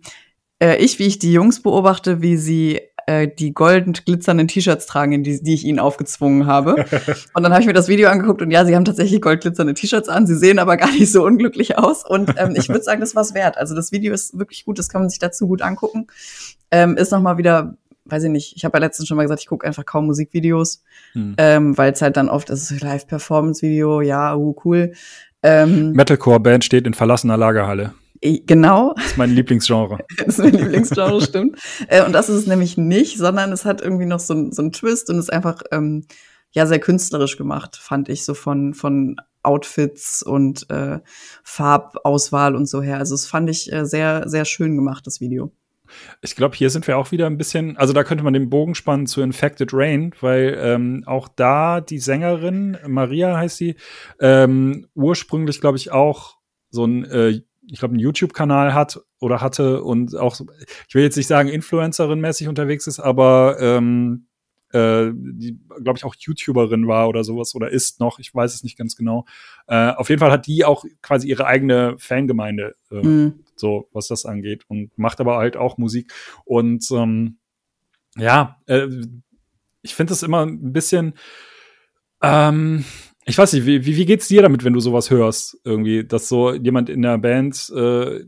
äh, ich, wie ich die Jungs beobachte, wie sie äh, die golden glitzernden T-Shirts tragen, die, die ich ihnen aufgezwungen habe. und dann habe ich mir das Video angeguckt und ja, sie haben tatsächlich gold glitzernde T-Shirts an. Sie sehen aber gar nicht so unglücklich aus. Und ähm, ich würde sagen, das war's wert. Also das Video ist wirklich gut, das kann man sich dazu gut angucken. Ähm, ist noch mal wieder weiß ich nicht, ich habe ja letztens schon mal gesagt, ich gucke einfach kaum Musikvideos, hm. ähm, weil es halt dann oft ist Live-Performance-Video, ja, uh, cool. Ähm, Metalcore-Band steht in verlassener Lagerhalle. Genau. Das ist mein Lieblingsgenre. das ist mein Lieblingsgenre, stimmt. Äh, und das ist es nämlich nicht, sondern es hat irgendwie noch so, so einen Twist und ist einfach ähm, ja sehr künstlerisch gemacht, fand ich so von von Outfits und äh, Farbauswahl und so her. Also es fand ich äh, sehr sehr schön gemacht das Video. Ich glaube, hier sind wir auch wieder ein bisschen, also da könnte man den Bogen spannen zu Infected Rain, weil ähm, auch da die Sängerin, Maria heißt sie, ähm, ursprünglich, glaube ich, auch so ein, äh, ich glaube, einen YouTube-Kanal hat oder hatte und auch, ich will jetzt nicht sagen, Influencerin-mäßig unterwegs ist, aber ähm, äh, die, glaube ich, auch YouTuberin war oder sowas oder ist noch, ich weiß es nicht ganz genau. Äh, auf jeden Fall hat die auch quasi ihre eigene Fangemeinde äh, mhm so was das angeht und macht aber halt auch Musik und ähm, ja, äh, ich finde es immer ein bisschen ähm, ich weiß nicht, wie, wie geht's dir damit, wenn du sowas hörst, irgendwie, dass so jemand in der Band äh,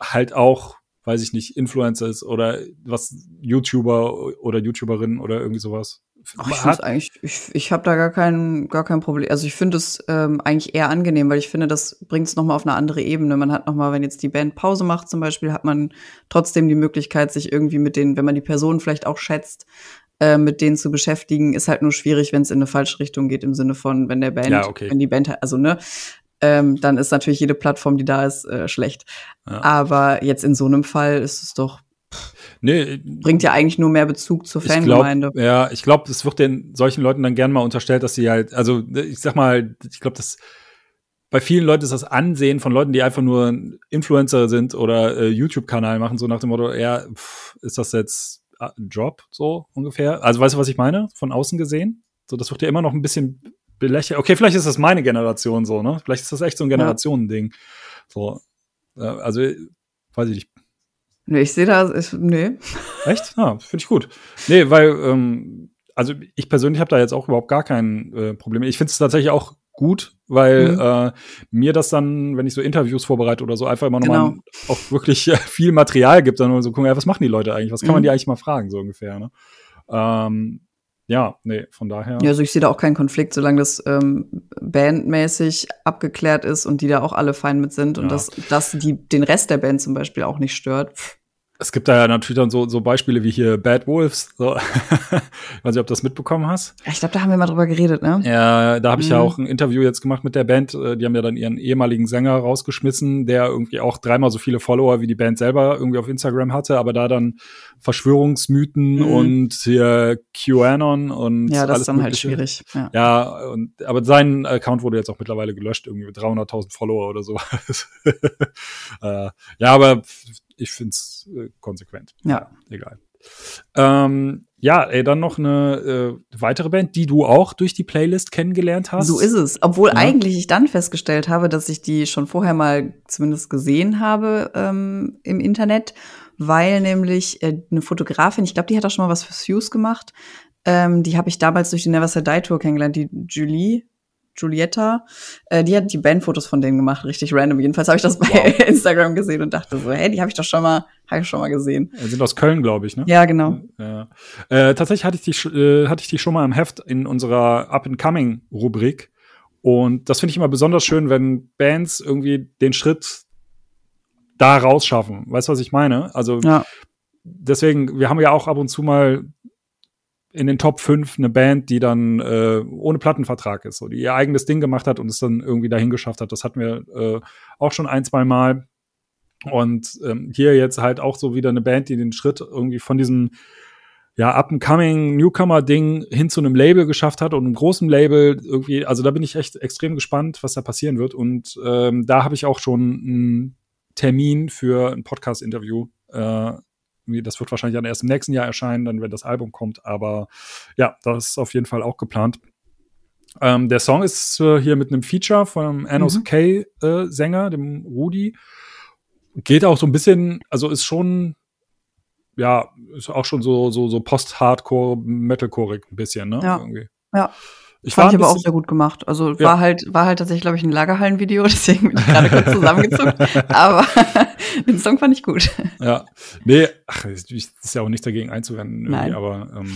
halt auch, weiß ich nicht, Influencer ist oder was YouTuber oder YouTuberin oder irgendwie sowas? Ach, ich finde eigentlich, ich, ich habe da gar kein, gar kein Problem. Also ich finde es ähm, eigentlich eher angenehm, weil ich finde, das bringt es nochmal auf eine andere Ebene. Man hat nochmal, wenn jetzt die Band Pause macht zum Beispiel, hat man trotzdem die Möglichkeit, sich irgendwie mit denen, wenn man die Person vielleicht auch schätzt, äh, mit denen zu beschäftigen. Ist halt nur schwierig, wenn es in eine falsche Richtung geht, im Sinne von, wenn der Band, ja, okay. wenn die Band, also ne, ähm, dann ist natürlich jede Plattform, die da ist, äh, schlecht. Ja. Aber jetzt in so einem Fall ist es doch Nee, Bringt ja eigentlich nur mehr Bezug zur Fangemeinde. Glaub, ja, ich glaube, es wird den solchen Leuten dann gern mal unterstellt, dass sie halt, also ich sag mal, ich glaube, dass bei vielen Leuten ist das Ansehen von Leuten, die einfach nur Influencer sind oder äh, YouTube-Kanal machen, so nach dem Motto, ja, pff, ist das jetzt Job, so ungefähr? Also weißt du, was ich meine? Von außen gesehen? So, das wird ja immer noch ein bisschen belächelt. Okay, vielleicht ist das meine Generation so, ne? Vielleicht ist das echt so ein Generationending. Ja. So, äh, also weiß ich nicht Nee, ich sehe da, ich, nee. Echt? Ja, finde ich gut. Nee, weil, ähm, also ich persönlich habe da jetzt auch überhaupt gar kein äh, Problem. Ich finde es tatsächlich auch gut, weil mhm. äh, mir das dann, wenn ich so Interviews vorbereite oder so, einfach immer nochmal genau. auch wirklich äh, viel Material gibt, dann so gucken, ja, was machen die Leute eigentlich? Was kann mhm. man die eigentlich mal fragen, so ungefähr, ne? Ähm, ja, nee, von daher. Ja, also ich sehe da auch keinen Konflikt, solange das ähm, bandmäßig abgeklärt ist und die da auch alle fein mit sind und ja. dass das die den Rest der Band zum Beispiel auch nicht stört. Pff es gibt da ja natürlich dann so, so Beispiele wie hier Bad Wolves. So. ich weiß nicht, ob du das mitbekommen hast. Ich glaube, da haben wir mal drüber geredet, ne? Ja, da habe ich mhm. ja auch ein Interview jetzt gemacht mit der Band. Äh, die haben ja dann ihren ehemaligen Sänger rausgeschmissen, der irgendwie auch dreimal so viele Follower wie die Band selber irgendwie auf Instagram hatte, aber da dann Verschwörungsmythen mhm. und hier QAnon und Ja, das ist dann halt Mögliche. halt schwierig. Ja. ja, und aber sein Account wurde jetzt auch mittlerweile gelöscht, irgendwie mit 300.000 Follower oder so. äh, ja, aber ich finde es äh, konsequent. Ja. Egal. Ähm, ja, ey, dann noch eine äh, weitere Band, die du auch durch die Playlist kennengelernt hast. So ist es. Obwohl ja. eigentlich ich dann festgestellt habe, dass ich die schon vorher mal zumindest gesehen habe ähm, im Internet, weil nämlich äh, eine Fotografin, ich glaube, die hat auch schon mal was für Fuse gemacht. Ähm, die habe ich damals durch die Never Say Die Tour kennengelernt, die Julie Giulietta, äh, die hat die Bandfotos von denen gemacht, richtig random. Jedenfalls habe ich das bei wow. Instagram gesehen und dachte so, hey, die habe ich doch schon mal, habe ich schon mal gesehen. Die sind aus Köln, glaube ich, ne? Ja, genau. Ja. Äh, tatsächlich hatte ich die, äh, hatte ich die schon mal im Heft in unserer Up and Coming Rubrik. Und das finde ich immer besonders schön, wenn Bands irgendwie den Schritt da rausschaffen. Weißt du, was ich meine? Also ja. deswegen, wir haben ja auch ab und zu mal in den Top 5 eine Band, die dann äh, ohne Plattenvertrag ist, so die ihr eigenes Ding gemacht hat und es dann irgendwie dahin geschafft hat. Das hatten wir äh, auch schon ein, zwei Mal. Und ähm, hier jetzt halt auch so wieder eine Band, die den Schritt irgendwie von diesem ja, up-and-coming Newcomer-Ding hin zu einem Label geschafft hat und einem großen Label irgendwie, also da bin ich echt extrem gespannt, was da passieren wird. Und ähm, da habe ich auch schon einen Termin für ein Podcast-Interview äh, das wird wahrscheinlich dann erst im nächsten Jahr erscheinen, dann wenn das Album kommt. Aber ja, das ist auf jeden Fall auch geplant. Ähm, der Song ist äh, hier mit einem Feature von einem Anos mhm. K äh, dem Rudi. Geht auch so ein bisschen, also ist schon ja, ist auch schon so, so, so post-hardcore, metalcoreig ein bisschen, ne? Ja. Irgendwie. Ja. Ich Fand ich aber auch sehr gut gemacht. Also Ja. war halt, war halt tatsächlich, glaube ich, ein Lagerhallen-Video, deswegen bin ich gerade kurz zusammengezuckt. Aber den Song fand ich gut. Ja, nee, ach, ist ja auch nicht dagegen einzuwenden, irgendwie, Nein. aber ähm,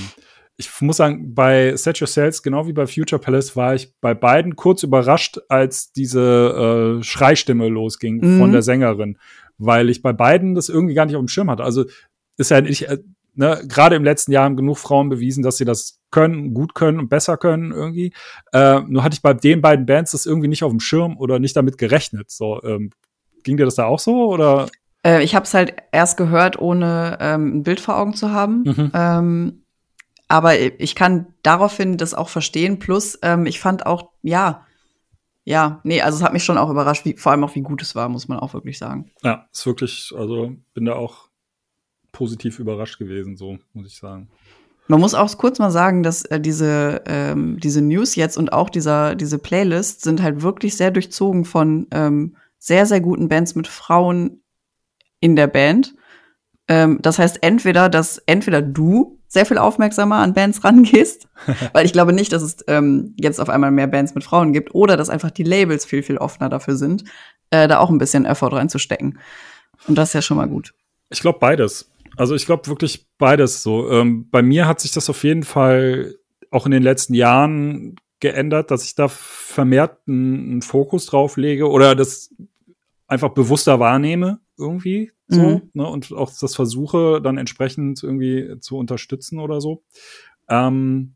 ich muss sagen, bei Set Your Sales, genau wie bei Future Palace, war ich bei beiden kurz überrascht, als diese äh, Schreistimme losging Mhm. von der Sängerin, weil ich bei beiden das irgendwie gar nicht auf dem Schirm hatte. Also ist ja nicht, äh, ne, gerade im letzten Jahr haben genug Frauen bewiesen, dass sie das können, gut können und besser können irgendwie. Äh, nur hatte ich bei den beiden Bands das irgendwie nicht auf dem Schirm oder nicht damit gerechnet. So, ähm, ging dir das da auch so oder? Äh, ich habe es halt erst gehört, ohne ähm, ein Bild vor Augen zu haben. Mhm. Ähm, aber ich kann daraufhin das auch verstehen. Plus, ähm, ich fand auch, ja, ja, nee, also es hat mich schon auch überrascht, wie, vor allem auch wie gut es war, muss man auch wirklich sagen. Ja, ist wirklich, also bin da auch positiv überrascht gewesen, so muss ich sagen. Man muss auch kurz mal sagen, dass äh, diese, ähm, diese News jetzt und auch dieser, diese Playlist sind halt wirklich sehr durchzogen von ähm, sehr, sehr guten Bands mit Frauen in der Band. Ähm, das heißt entweder, dass entweder du sehr viel aufmerksamer an Bands rangehst, weil ich glaube nicht, dass es ähm, jetzt auf einmal mehr Bands mit Frauen gibt, oder dass einfach die Labels viel, viel offener dafür sind, äh, da auch ein bisschen Effort reinzustecken. Und das ist ja schon mal gut. Ich glaube beides. Also ich glaube wirklich beides so. Ähm, bei mir hat sich das auf jeden Fall auch in den letzten Jahren geändert, dass ich da vermehrt einen, Fokus drauf lege oder das einfach bewusster wahrnehme irgendwie so Mhm. ne, und auch das versuche dann entsprechend irgendwie zu unterstützen oder so. Ähm,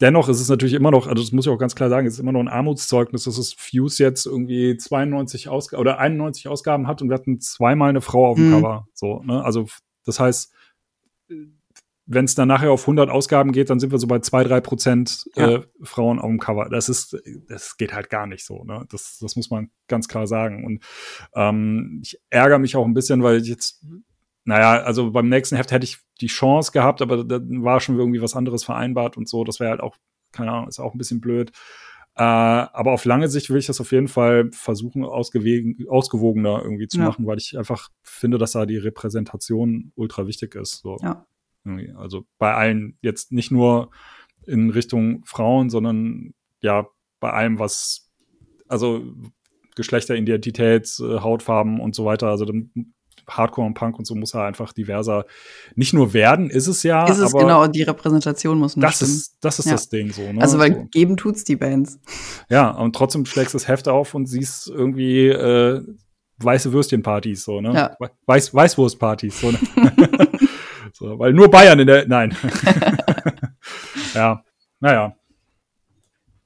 dennoch ist es natürlich immer noch, also das muss ich auch ganz klar sagen, es ist immer noch ein Armutszeugnis, dass es Fuse jetzt irgendwie 92 Ausgaben oder 91 Ausgaben hat und wir hatten zweimal eine Frau auf dem Mhm. Cover. So, ne? Also das heißt, wenn es dann nachher auf 100 Ausgaben geht, dann sind wir so bei 2, 3 Prozent äh, Ja. Frauen auf dem Cover. Das ist, das geht halt gar nicht so. Ne? Das, das muss man ganz klar sagen. Und ähm, ich ärgere mich auch ein bisschen, weil ich jetzt, naja, also beim nächsten Heft hätte ich die Chance gehabt, aber dann war schon irgendwie was anderes vereinbart und so. Das wäre halt auch, keine Ahnung, ist auch ein bisschen blöd. Äh, aber auf lange Sicht will ich das auf jeden Fall versuchen, ausgewogener irgendwie zu Ja. machen, weil ich einfach finde, dass da die Repräsentation ultra wichtig ist. So. Ja. Also bei allen, jetzt nicht nur in Richtung Frauen, sondern ja, bei allem, was, also Geschlechteridentität, äh, Hautfarben und so weiter, also dann Hardcore und Punk und so muss er einfach diverser nicht nur werden, ist es ja, ist es aber genau, die Repräsentation muss das stimmen. ist, das ist Ja. das Ding so. Ne? also, weil so. geben tut's die Bands. Ja, und trotzdem schlägst du das Heft auf und siehst irgendwie äh, weiße Würstchenpartys, so, ne? Ja. We- Weiß, Weißwurstpartys, so, ne? so, weil nur Bayern in der, nein. ja, naja.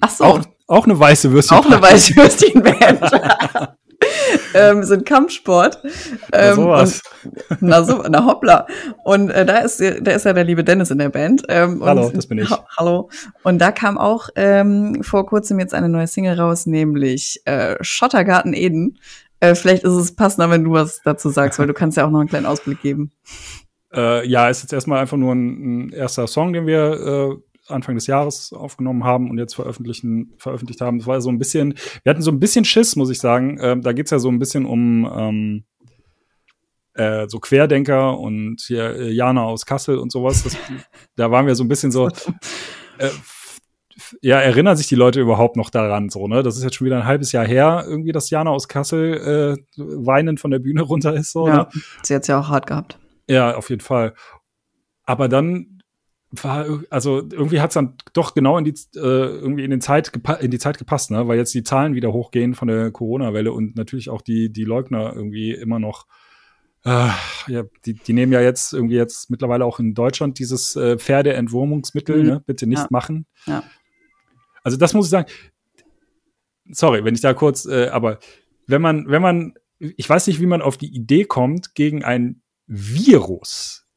Ach so, Auch, auch eine weiße Würstchenparty. auch eine Weißwürstchenband. ähm, sind Kampfsport. Ähm, sowas. und- na so, na hoppla. Und äh, da ist da ist ja der liebe Dennis in der Band. Ähm, und, Hallo, das bin ich. Ha hallo. Und da kam auch ähm, vor kurzem jetzt eine neue Single raus, nämlich äh, Schottergarten Eden. Äh, vielleicht ist es passender, wenn du was dazu sagst, weil du kannst ja auch noch einen kleinen Ausblick geben. Äh, ja, ist jetzt erstmal einfach nur ein, ein erster Song, den wir äh, Anfang des Jahres aufgenommen haben und jetzt veröffentlichen, veröffentlicht haben. Das war so ein bisschen, wir hatten so ein bisschen Schiss, muss ich sagen. Ähm, da geht's ja so ein bisschen um ähm, äh, so Querdenker und hier äh, Jana aus Kassel und sowas. Das, da waren wir so ein bisschen so. Äh, ja, erinnern sich die Leute überhaupt noch daran? So, ne? Das ist jetzt schon wieder ein halbes Jahr her, irgendwie, dass Jana aus Kassel äh, weinend von der Bühne runter ist. So, ne? Ja, sie hat's ja auch hart gehabt. Ja, auf jeden Fall. Aber dann war, also irgendwie hat's dann doch genau in die, äh, irgendwie in, den Zeit in die Zeit gepasst, ne? Weil jetzt die Zahlen wieder hochgehen von der Corona-Welle und natürlich auch die, die Leugner irgendwie immer noch, äh, ja, die, die nehmen ja jetzt irgendwie jetzt mittlerweile auch in Deutschland dieses äh, Pferdeentwurmungsmittel, Mhm. ne? Bitte nicht Ja. machen. Ja. Also das muss ich sagen. Sorry, wenn ich da kurz, äh, aber wenn man, wenn man, ich weiß nicht, wie man auf die Idee kommt, gegen ein Virus,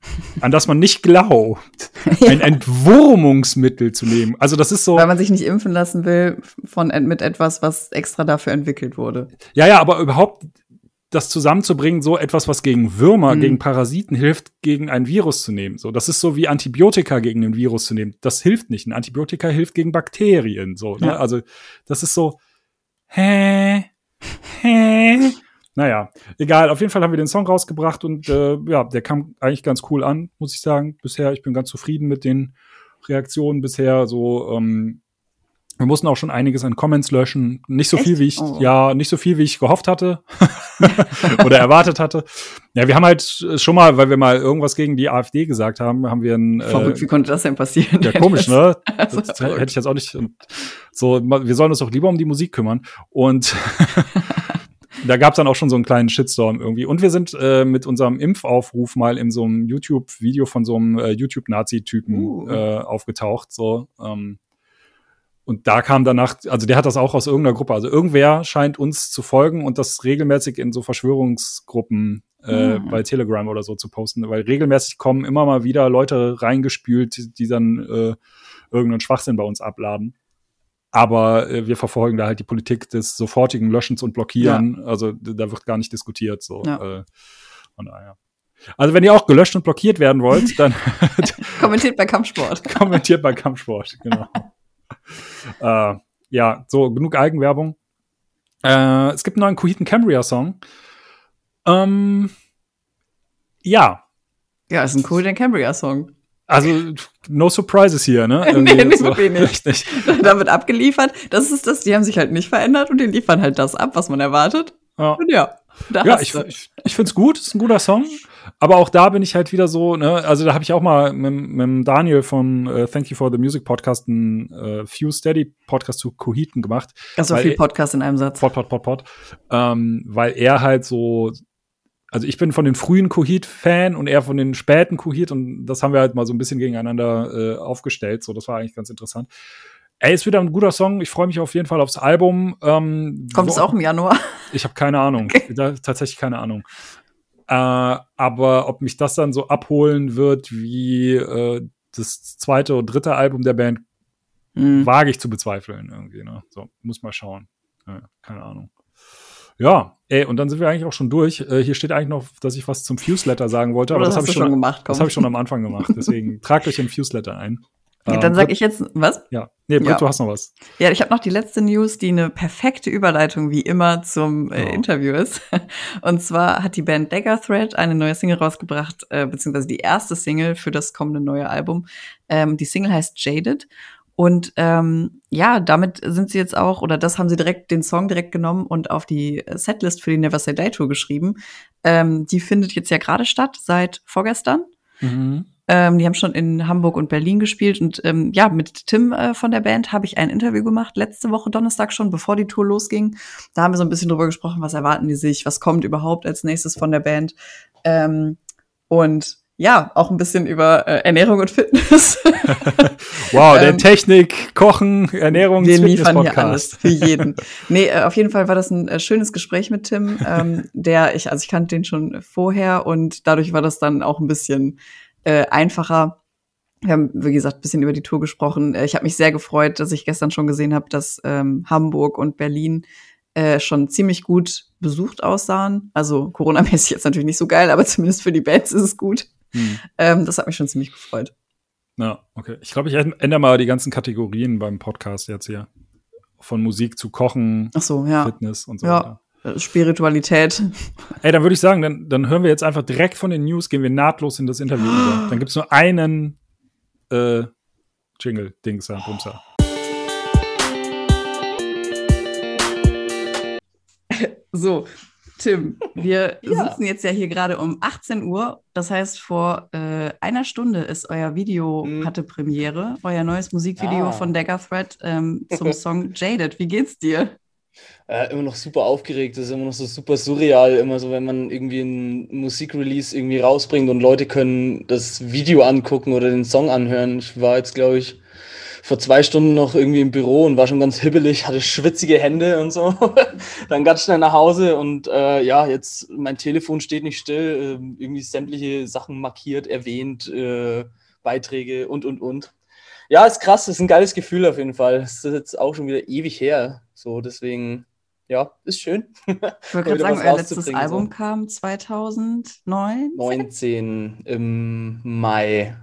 an das man nicht glaubt, ein Entwurmungsmittel zu nehmen. Also das ist so, Weil man sich nicht impfen lassen will von mit etwas, was extra dafür entwickelt wurde. ja, ja, aber überhaupt das zusammenzubringen, so etwas, was gegen Würmer, Mhm. gegen Parasiten hilft, gegen ein Virus zu nehmen. So, das ist so wie Antibiotika gegen ein Virus zu nehmen. Das hilft nicht. Ein Antibiotika hilft gegen Bakterien. So, ne? Ja. Also das ist so, hä, hä. Naja, egal. Auf jeden Fall haben wir den Song rausgebracht und äh, ja, der kam eigentlich ganz cool an, muss ich sagen. Bisher, ich bin ganz zufrieden mit den Reaktionen bisher. So, ähm, wir mussten auch schon einiges an Comments löschen. Nicht so Echt? viel, wie ich, oh. ja, nicht so viel, wie ich gehofft hatte oder erwartet hatte. Ja, wir haben halt schon mal, weil wir mal irgendwas gegen die AfD gesagt haben, haben wir ein. Verrückt, äh, wie konnte das denn passieren? Ja, komisch, ne? Das, das hätte ich jetzt auch nicht. So, wir sollen uns doch lieber um die Musik kümmern. Und da gab es dann auch schon so einen kleinen Shitstorm irgendwie. Und wir sind äh, mit unserem Impfaufruf mal in so einem YouTube-Video von so einem äh, YouTube-Nazi-Typen uh. äh, aufgetaucht. So, ähm, und da kam danach, also der hat das auch aus irgendeiner Gruppe. Also irgendwer scheint uns zu folgen und das regelmäßig in so Verschwörungsgruppen äh, mhm. bei Telegram oder so zu posten, weil regelmäßig kommen immer mal wieder Leute reingespült, die dann äh, irgendeinen Schwachsinn bei uns abladen. Aber äh, wir verfolgen da halt die Politik des sofortigen Löschens und Blockieren. Ja. Also da wird gar nicht diskutiert. So. Ja. Äh, von daher. Also wenn ihr auch gelöscht und blockiert werden wollt, dann kommentiert bei Kampfsport. kommentiert bei Kampfsport, genau. äh, ja, so genug Eigenwerbung. Äh, es gibt einen neuen Coheed Cambria Song. Ähm, ja. Ja, ist ein Coheed Cambria Song. Also, no surprises hier, ne? nee, nee, so. nicht. nicht. da wird abgeliefert. Das ist das, die haben sich halt nicht verändert und die liefern halt das ab, was man erwartet. Ja. Und ja. Ja, ich, ich, ich finde es gut, ist ein guter Song. Aber auch da bin ich halt wieder so, ne, also da habe ich auch mal mit, mit Daniel von uh, Thank You for the Music Podcast einen uh, Few Steady Podcast zu Coheten gemacht. Also viel Podcast in einem Satz. Pod, pod, pod, pod. Ähm, weil er halt so also ich bin von den frühen Coheed-Fan und er von den späten Coheed und das haben wir halt mal so ein bisschen gegeneinander äh, aufgestellt. So, das war eigentlich ganz interessant. Ey, ist wieder ein guter Song. Ich freue mich auf jeden Fall aufs Album. Ähm, Kommt es auch im Januar? Ich habe keine Ahnung. Okay. Da, tatsächlich keine Ahnung. Äh, aber ob mich das dann so abholen wird wie äh, das zweite oder dritte Album der Band, mhm. wage ich zu bezweifeln irgendwie. Ne? So, muss mal schauen. Ja, keine Ahnung. Ja, ey, und dann sind wir eigentlich auch schon durch. Äh, hier steht eigentlich noch, dass ich was zum Fuse-Letter sagen wollte, aber das, das habe ich schon, gemacht. Komm. Das habe ich schon am Anfang gemacht. Deswegen tragt euch den Fuse-Letter ein. Ja, dann sage ich jetzt was? Ja, nee, Britt, ja. du hast noch was. Ja, ich habe noch die letzte News, die eine perfekte Überleitung wie immer zum äh, oh. Interview ist. Und zwar hat die Band Dagger Thread eine neue Single rausgebracht, äh, beziehungsweise die erste Single für das kommende neue Album. Ähm, die Single heißt Jaded und ähm, ja, damit sind sie jetzt auch, oder das haben sie direkt, den Song direkt genommen und auf die Setlist für die Never Say Die Tour geschrieben. Ähm, die findet jetzt ja gerade statt, seit vorgestern. Mhm. Ähm, die haben schon in Hamburg und Berlin gespielt. Und ähm, ja, mit Tim äh, von der Band habe ich ein Interview gemacht, letzte Woche Donnerstag schon, bevor die Tour losging. Da haben wir so ein bisschen drüber gesprochen, was erwarten die sich, was kommt überhaupt als nächstes von der Band. Ähm, und ja, auch ein bisschen über äh, Ernährung und Fitness. wow, der ähm, Technik, Kochen, Ernährung, wir liefern hier alles für jeden. nee, äh, auf jeden Fall war das ein äh, schönes Gespräch mit Tim, ähm, der ich, also ich kannte den schon vorher und dadurch war das dann auch ein bisschen äh, einfacher. Wir haben, wie gesagt, ein bisschen über die Tour gesprochen. Äh, ich habe mich sehr gefreut, dass ich gestern schon gesehen habe, dass ähm, Hamburg und Berlin äh, schon ziemlich gut besucht aussahen. Also Corona-mäßig jetzt natürlich nicht so geil, aber zumindest für die Bands ist es gut. Hm. Ähm, das hat mich schon ziemlich gefreut. Ja, okay. Ich glaube, ich ändere mal die ganzen Kategorien beim Podcast jetzt hier. Von Musik zu Kochen, Ach so, ja. Fitness und so ja. weiter. Äh, Spiritualität. Ey, dann würde ich sagen, dann, dann hören wir jetzt einfach direkt von den News, gehen wir nahtlos in das Interview über. Dann gibt es nur einen äh, Jingle, Dingser, Bumser. So, Tim, wir ja. sitzen jetzt ja hier gerade um 18 Uhr. Das heißt, vor äh, einer Stunde ist euer Video hm. hatte Premiere, euer neues Musikvideo ah. von Dagger Thread ähm, zum Song Jaded. Wie geht's dir? Äh, immer noch super aufgeregt, das ist immer noch so super surreal, immer so, wenn man irgendwie ein Musikrelease irgendwie rausbringt und Leute können das Video angucken oder den Song anhören. Ich war jetzt, glaube ich, vor zwei Stunden noch irgendwie im Büro und war schon ganz hibbelig, hatte schwitzige Hände und so. Dann ganz schnell nach Hause und äh, ja, jetzt mein Telefon steht nicht still, äh, irgendwie sämtliche Sachen markiert, erwähnt, äh, Beiträge und und und. Ja, ist krass, ist ein geiles Gefühl auf jeden Fall. Es ist jetzt auch schon wieder ewig her. So, deswegen, ja, ist schön. Ich wollte gerade sagen, euer letztes Album so. kam 2009? 19 im Mai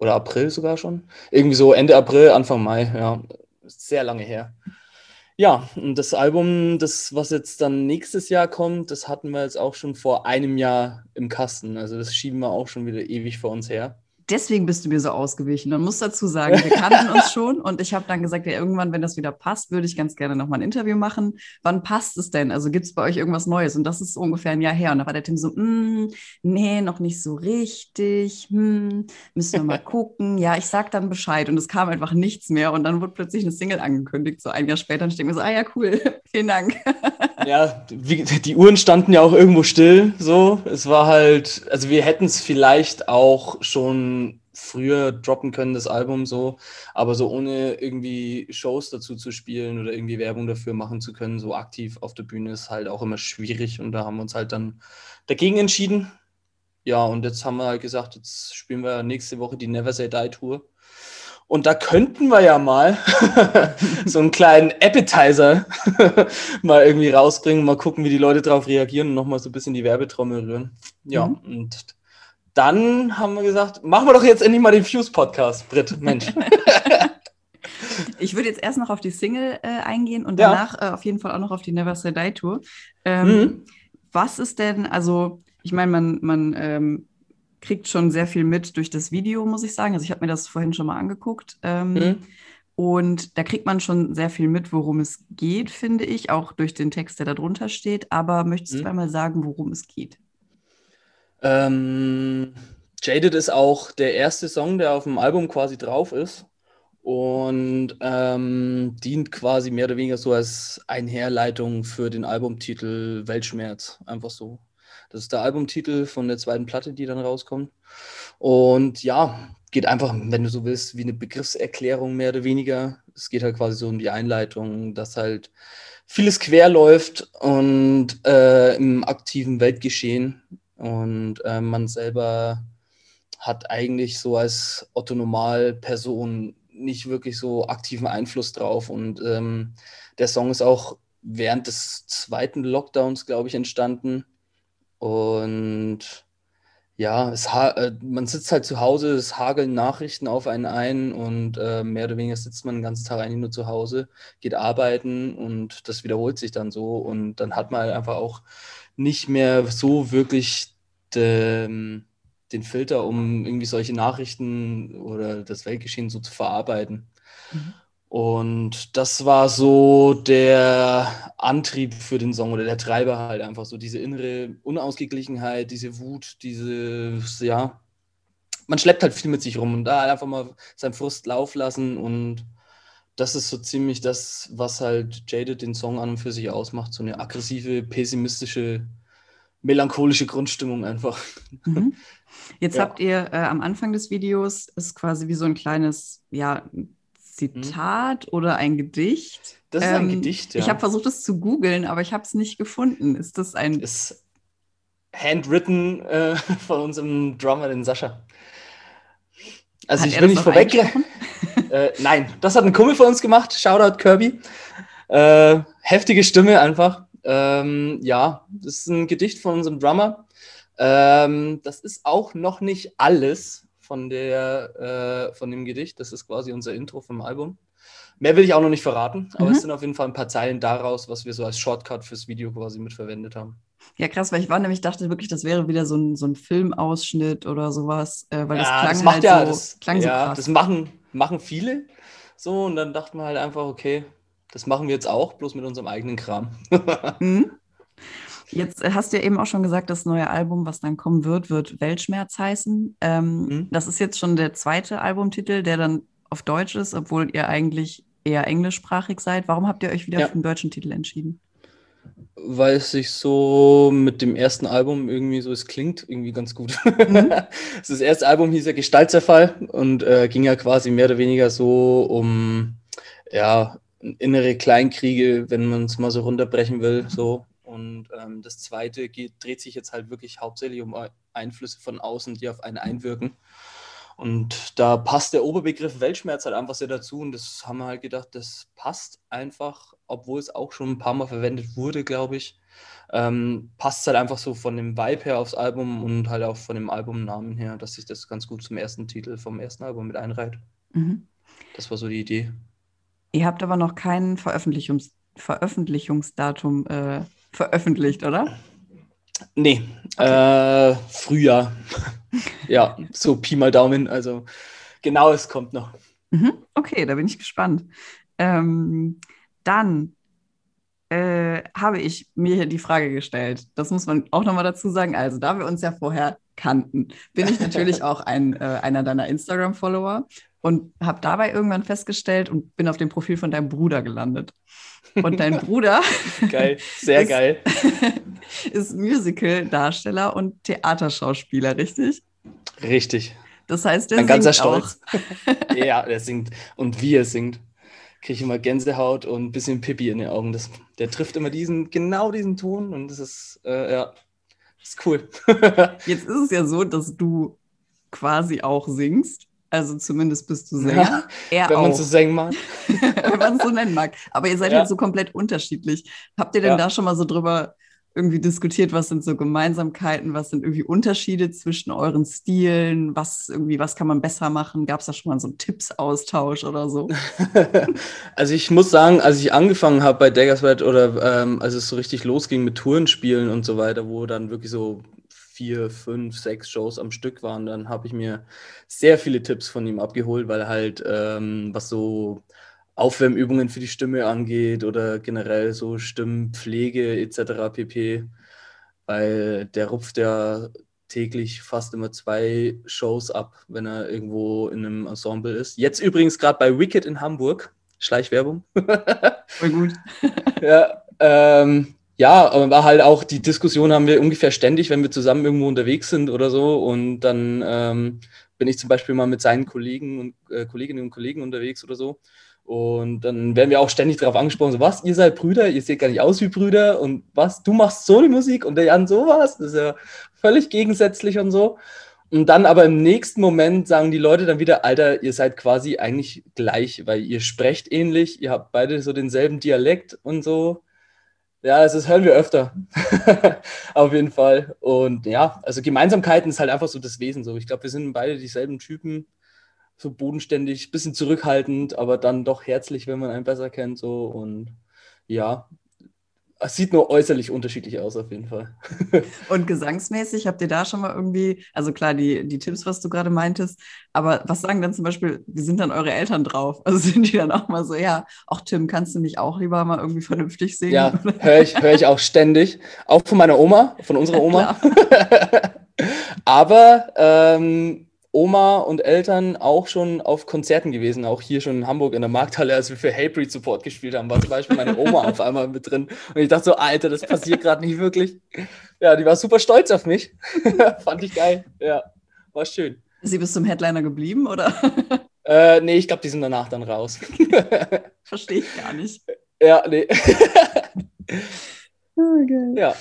oder April sogar schon. Irgendwie so Ende April, Anfang Mai, ja. Sehr lange her. Ja, und das Album, das, was jetzt dann nächstes Jahr kommt, das hatten wir jetzt auch schon vor einem Jahr im Kasten. Also das schieben wir auch schon wieder ewig vor uns her deswegen bist du mir so ausgewichen. Man muss dazu sagen, wir kannten uns schon und ich habe dann gesagt, ja, irgendwann, wenn das wieder passt, würde ich ganz gerne nochmal ein Interview machen. Wann passt es denn? Also gibt es bei euch irgendwas Neues? Und das ist ungefähr ein Jahr her. Und da war der Tim so, mm, nee, noch nicht so richtig. Hm, müssen wir mal gucken. Ja, ich sag dann Bescheid. Und es kam einfach nichts mehr. Und dann wurde plötzlich eine Single angekündigt, so ein Jahr später. Und ich denke mir so, ah ja, cool, vielen Dank. ja, wie, die Uhren standen ja auch irgendwo still. So, es war halt, also wir hätten es vielleicht auch schon früher droppen können, das Album so, aber so ohne irgendwie Shows dazu zu spielen oder irgendwie Werbung dafür machen zu können, so aktiv auf der Bühne ist halt auch immer schwierig und da haben wir uns halt dann dagegen entschieden. Ja, und jetzt haben wir halt gesagt, jetzt spielen wir nächste Woche die Never Say Die Tour. Und da könnten wir ja mal so einen kleinen Appetizer mal irgendwie rausbringen, mal gucken, wie die Leute darauf reagieren und nochmal so ein bisschen die Werbetrommel rühren. Ja, mhm. und dann haben wir gesagt, machen wir doch jetzt endlich mal den Fuse-Podcast, Britt, Mensch. ich würde jetzt erst noch auf die Single äh, eingehen und danach ja. äh, auf jeden Fall auch noch auf die Never Say Die Tour. Ähm, mhm. Was ist denn, also ich meine, man, man ähm, kriegt schon sehr viel mit durch das Video, muss ich sagen. Also ich habe mir das vorhin schon mal angeguckt. Ähm, mhm. Und da kriegt man schon sehr viel mit, worum es geht, finde ich, auch durch den Text, der da drunter steht. Aber möchtest du mhm. einmal sagen, worum es geht? Ähm, Jaded ist auch der erste Song, der auf dem Album quasi drauf ist und ähm, dient quasi mehr oder weniger so als Einherleitung für den Albumtitel Weltschmerz. Einfach so. Das ist der Albumtitel von der zweiten Platte, die dann rauskommt. Und ja, geht einfach, wenn du so willst, wie eine Begriffserklärung mehr oder weniger. Es geht halt quasi so um die Einleitung, dass halt vieles quer läuft und äh, im aktiven Weltgeschehen und äh, man selber hat eigentlich so als Otto Normal-Person nicht wirklich so aktiven Einfluss drauf. Und ähm, der Song ist auch während des zweiten Lockdowns, glaube ich, entstanden. Und ja, äh, man sitzt halt zu Hause, es hageln Nachrichten auf einen ein und äh, mehr oder weniger sitzt man den ganzen Tag eigentlich nur zu Hause, geht arbeiten und das wiederholt sich dann so. Und dann hat man halt einfach auch nicht mehr so wirklich de, den Filter, um irgendwie solche Nachrichten oder das Weltgeschehen so zu verarbeiten. Mhm. Und das war so der Antrieb für den Song oder der Treiber halt einfach so diese innere Unausgeglichenheit, diese Wut, diese, ja, man schleppt halt viel mit sich rum und da einfach mal seinen Frust laufen lassen und das ist so ziemlich das, was halt Jaded den Song an und für sich ausmacht, so eine aggressive, pessimistische melancholische Grundstimmung einfach. Mhm. Jetzt ja. habt ihr äh, am Anfang des Videos ist quasi wie so ein kleines, ja, Zitat mhm. oder ein Gedicht. Das ist ähm, ein Gedicht, ja. Ich habe versucht, es zu googeln, aber ich habe es nicht gefunden. Ist das ein. Ist handwritten äh, von unserem Drummer, den Sascha. Also hat ich will nicht vorweg. äh, nein, das hat ein Kumpel von uns gemacht. Shoutout Kirby. Äh, heftige Stimme einfach. Ähm, ja, das ist ein Gedicht von unserem Drummer. Ähm, das ist auch noch nicht alles von, der, äh, von dem Gedicht. Das ist quasi unser Intro vom Album. Mehr will ich auch noch nicht verraten, aber mhm. es sind auf jeden Fall ein paar Zeilen daraus, was wir so als Shortcut fürs Video quasi mitverwendet haben. Ja, krass, weil ich war nämlich dachte wirklich, das wäre wieder so ein, so ein Filmausschnitt oder sowas, äh, weil das ja, klang das macht halt ja, so, das, klang ja, so krass. Das machen, machen viele so und dann dachten wir halt einfach, okay, das machen wir jetzt auch, bloß mit unserem eigenen Kram. mhm. Jetzt äh, hast du ja eben auch schon gesagt, das neue Album, was dann kommen wird, wird Weltschmerz heißen. Ähm, mhm. Das ist jetzt schon der zweite Albumtitel, der dann auf Deutsch ist, obwohl ihr eigentlich eher englischsprachig seid. Warum habt ihr euch wieder ja. für den deutschen Titel entschieden? Weil es sich so mit dem ersten Album irgendwie so, es klingt irgendwie ganz gut. Mhm. das erste Album hieß ja Gestaltzerfall und äh, ging ja quasi mehr oder weniger so um ja, innere Kleinkriege, wenn man es mal so runterbrechen will. So. Und ähm, das zweite geht, dreht sich jetzt halt wirklich hauptsächlich um Einflüsse von außen, die auf einen einwirken. Und da passt der Oberbegriff Weltschmerz halt einfach sehr dazu. Und das haben wir halt gedacht, das passt einfach, obwohl es auch schon ein paar Mal verwendet wurde, glaube ich. Ähm, passt halt einfach so von dem Vibe her aufs Album und halt auch von dem Albumnamen her, dass sich das ganz gut zum ersten Titel vom ersten Album mit einreiht. Mhm. Das war so die Idee. Ihr habt aber noch kein Veröffentlichungs Veröffentlichungsdatum äh, veröffentlicht, oder? Nee, okay. äh, Frühjahr. ja, so Pi mal Daumen. Also genau, es kommt noch. Mhm, okay, da bin ich gespannt. Ähm, dann äh, habe ich mir hier die Frage gestellt. Das muss man auch nochmal dazu sagen. Also, da wir uns ja vorher kannten, bin ich natürlich auch ein, äh, einer deiner Instagram-Follower und habe dabei irgendwann festgestellt und bin auf dem Profil von deinem Bruder gelandet. Und dein Bruder geil, sehr ist, geil. ist Musical-Darsteller und Theaterschauspieler, richtig? Richtig. Das heißt, der Ein singt ganzer Stolz. auch. ja, der singt. Und wie er singt, kriege ich immer Gänsehaut und ein bisschen Pippi in den Augen. Das, der trifft immer diesen, genau diesen Ton und das ist, äh, ja, das ist cool. Jetzt ist es ja so, dass du quasi auch singst. Also zumindest bist du Sänger. Ja, er wenn man so singen mag. wenn man es so nennen mag. Aber ihr seid Ja. halt so komplett unterschiedlich. Habt ihr denn Ja. da schon mal so drüber irgendwie diskutiert, was sind so Gemeinsamkeiten, was sind irgendwie Unterschiede zwischen euren Stilen, was irgendwie, was kann man besser machen? Gab es da schon mal so einen Tippsaustausch oder so? also ich muss sagen, als ich angefangen habe bei Daggersword oder ähm, als es so richtig losging mit Tourenspielen und so weiter, wo dann wirklich so vier, fünf, sechs Shows am Stück waren, dann habe ich mir sehr viele Tipps von ihm abgeholt, weil halt ähm, was so Aufwärmübungen für die Stimme angeht oder generell so Stimmpflege etc. pp. Weil der rupft ja täglich fast immer zwei Shows ab, wenn er irgendwo in einem Ensemble ist. Jetzt übrigens gerade bei Wicked in Hamburg. Schleichwerbung. Voll gut. ja, ähm, ja, aber war halt auch die Diskussion haben wir ungefähr ständig, wenn wir zusammen irgendwo unterwegs sind oder so. Und dann ähm, bin ich zum Beispiel mal mit seinen Kollegen und äh, Kolleginnen und Kollegen unterwegs oder so. Und dann werden wir auch ständig darauf angesprochen, so was, ihr seid Brüder, ihr seht gar nicht aus wie Brüder und was, du machst so die Musik und der Jan sowas, das ist ja völlig gegensätzlich und so. Und dann aber im nächsten Moment sagen die Leute dann wieder, Alter, ihr seid quasi eigentlich gleich, weil ihr sprecht ähnlich, ihr habt beide so denselben Dialekt und so. Ja, also das hören wir öfter. Auf jeden Fall. Und ja, also Gemeinsamkeiten ist halt einfach so das Wesen so. Ich glaube, wir sind beide dieselben Typen, so bodenständig, bisschen zurückhaltend, aber dann doch herzlich, wenn man einen besser kennt so und ja, es sieht nur äußerlich unterschiedlich aus auf jeden Fall. Und gesangsmäßig habt ihr da schon mal irgendwie, also klar, die, die Tipps, was du gerade meintest, aber was sagen dann zum Beispiel, wie sind dann eure Eltern drauf? Also sind die dann auch mal so, ja, auch Tim, kannst du nicht auch lieber mal irgendwie vernünftig singen? Ja, höre ich, hör ich auch ständig. Auch von meiner Oma, von unserer Oma. Aber ähm, Oma und Eltern auch schon auf Konzerten gewesen, auch hier schon in Hamburg in der Markthalle, als wir für Hatebreed Support gespielt haben, war zum Beispiel meine Oma auf einmal mit drin. Und ich dachte so, Alter, das passiert gerade nicht wirklich. Ja, die war super stolz auf mich. Fand ich geil. Ja, war schön. Ist sie bis zum Headliner geblieben oder? Äh, nee, ich glaube, die sind danach dann raus. Verstehe ich gar nicht. ja, nee. Okay. ja.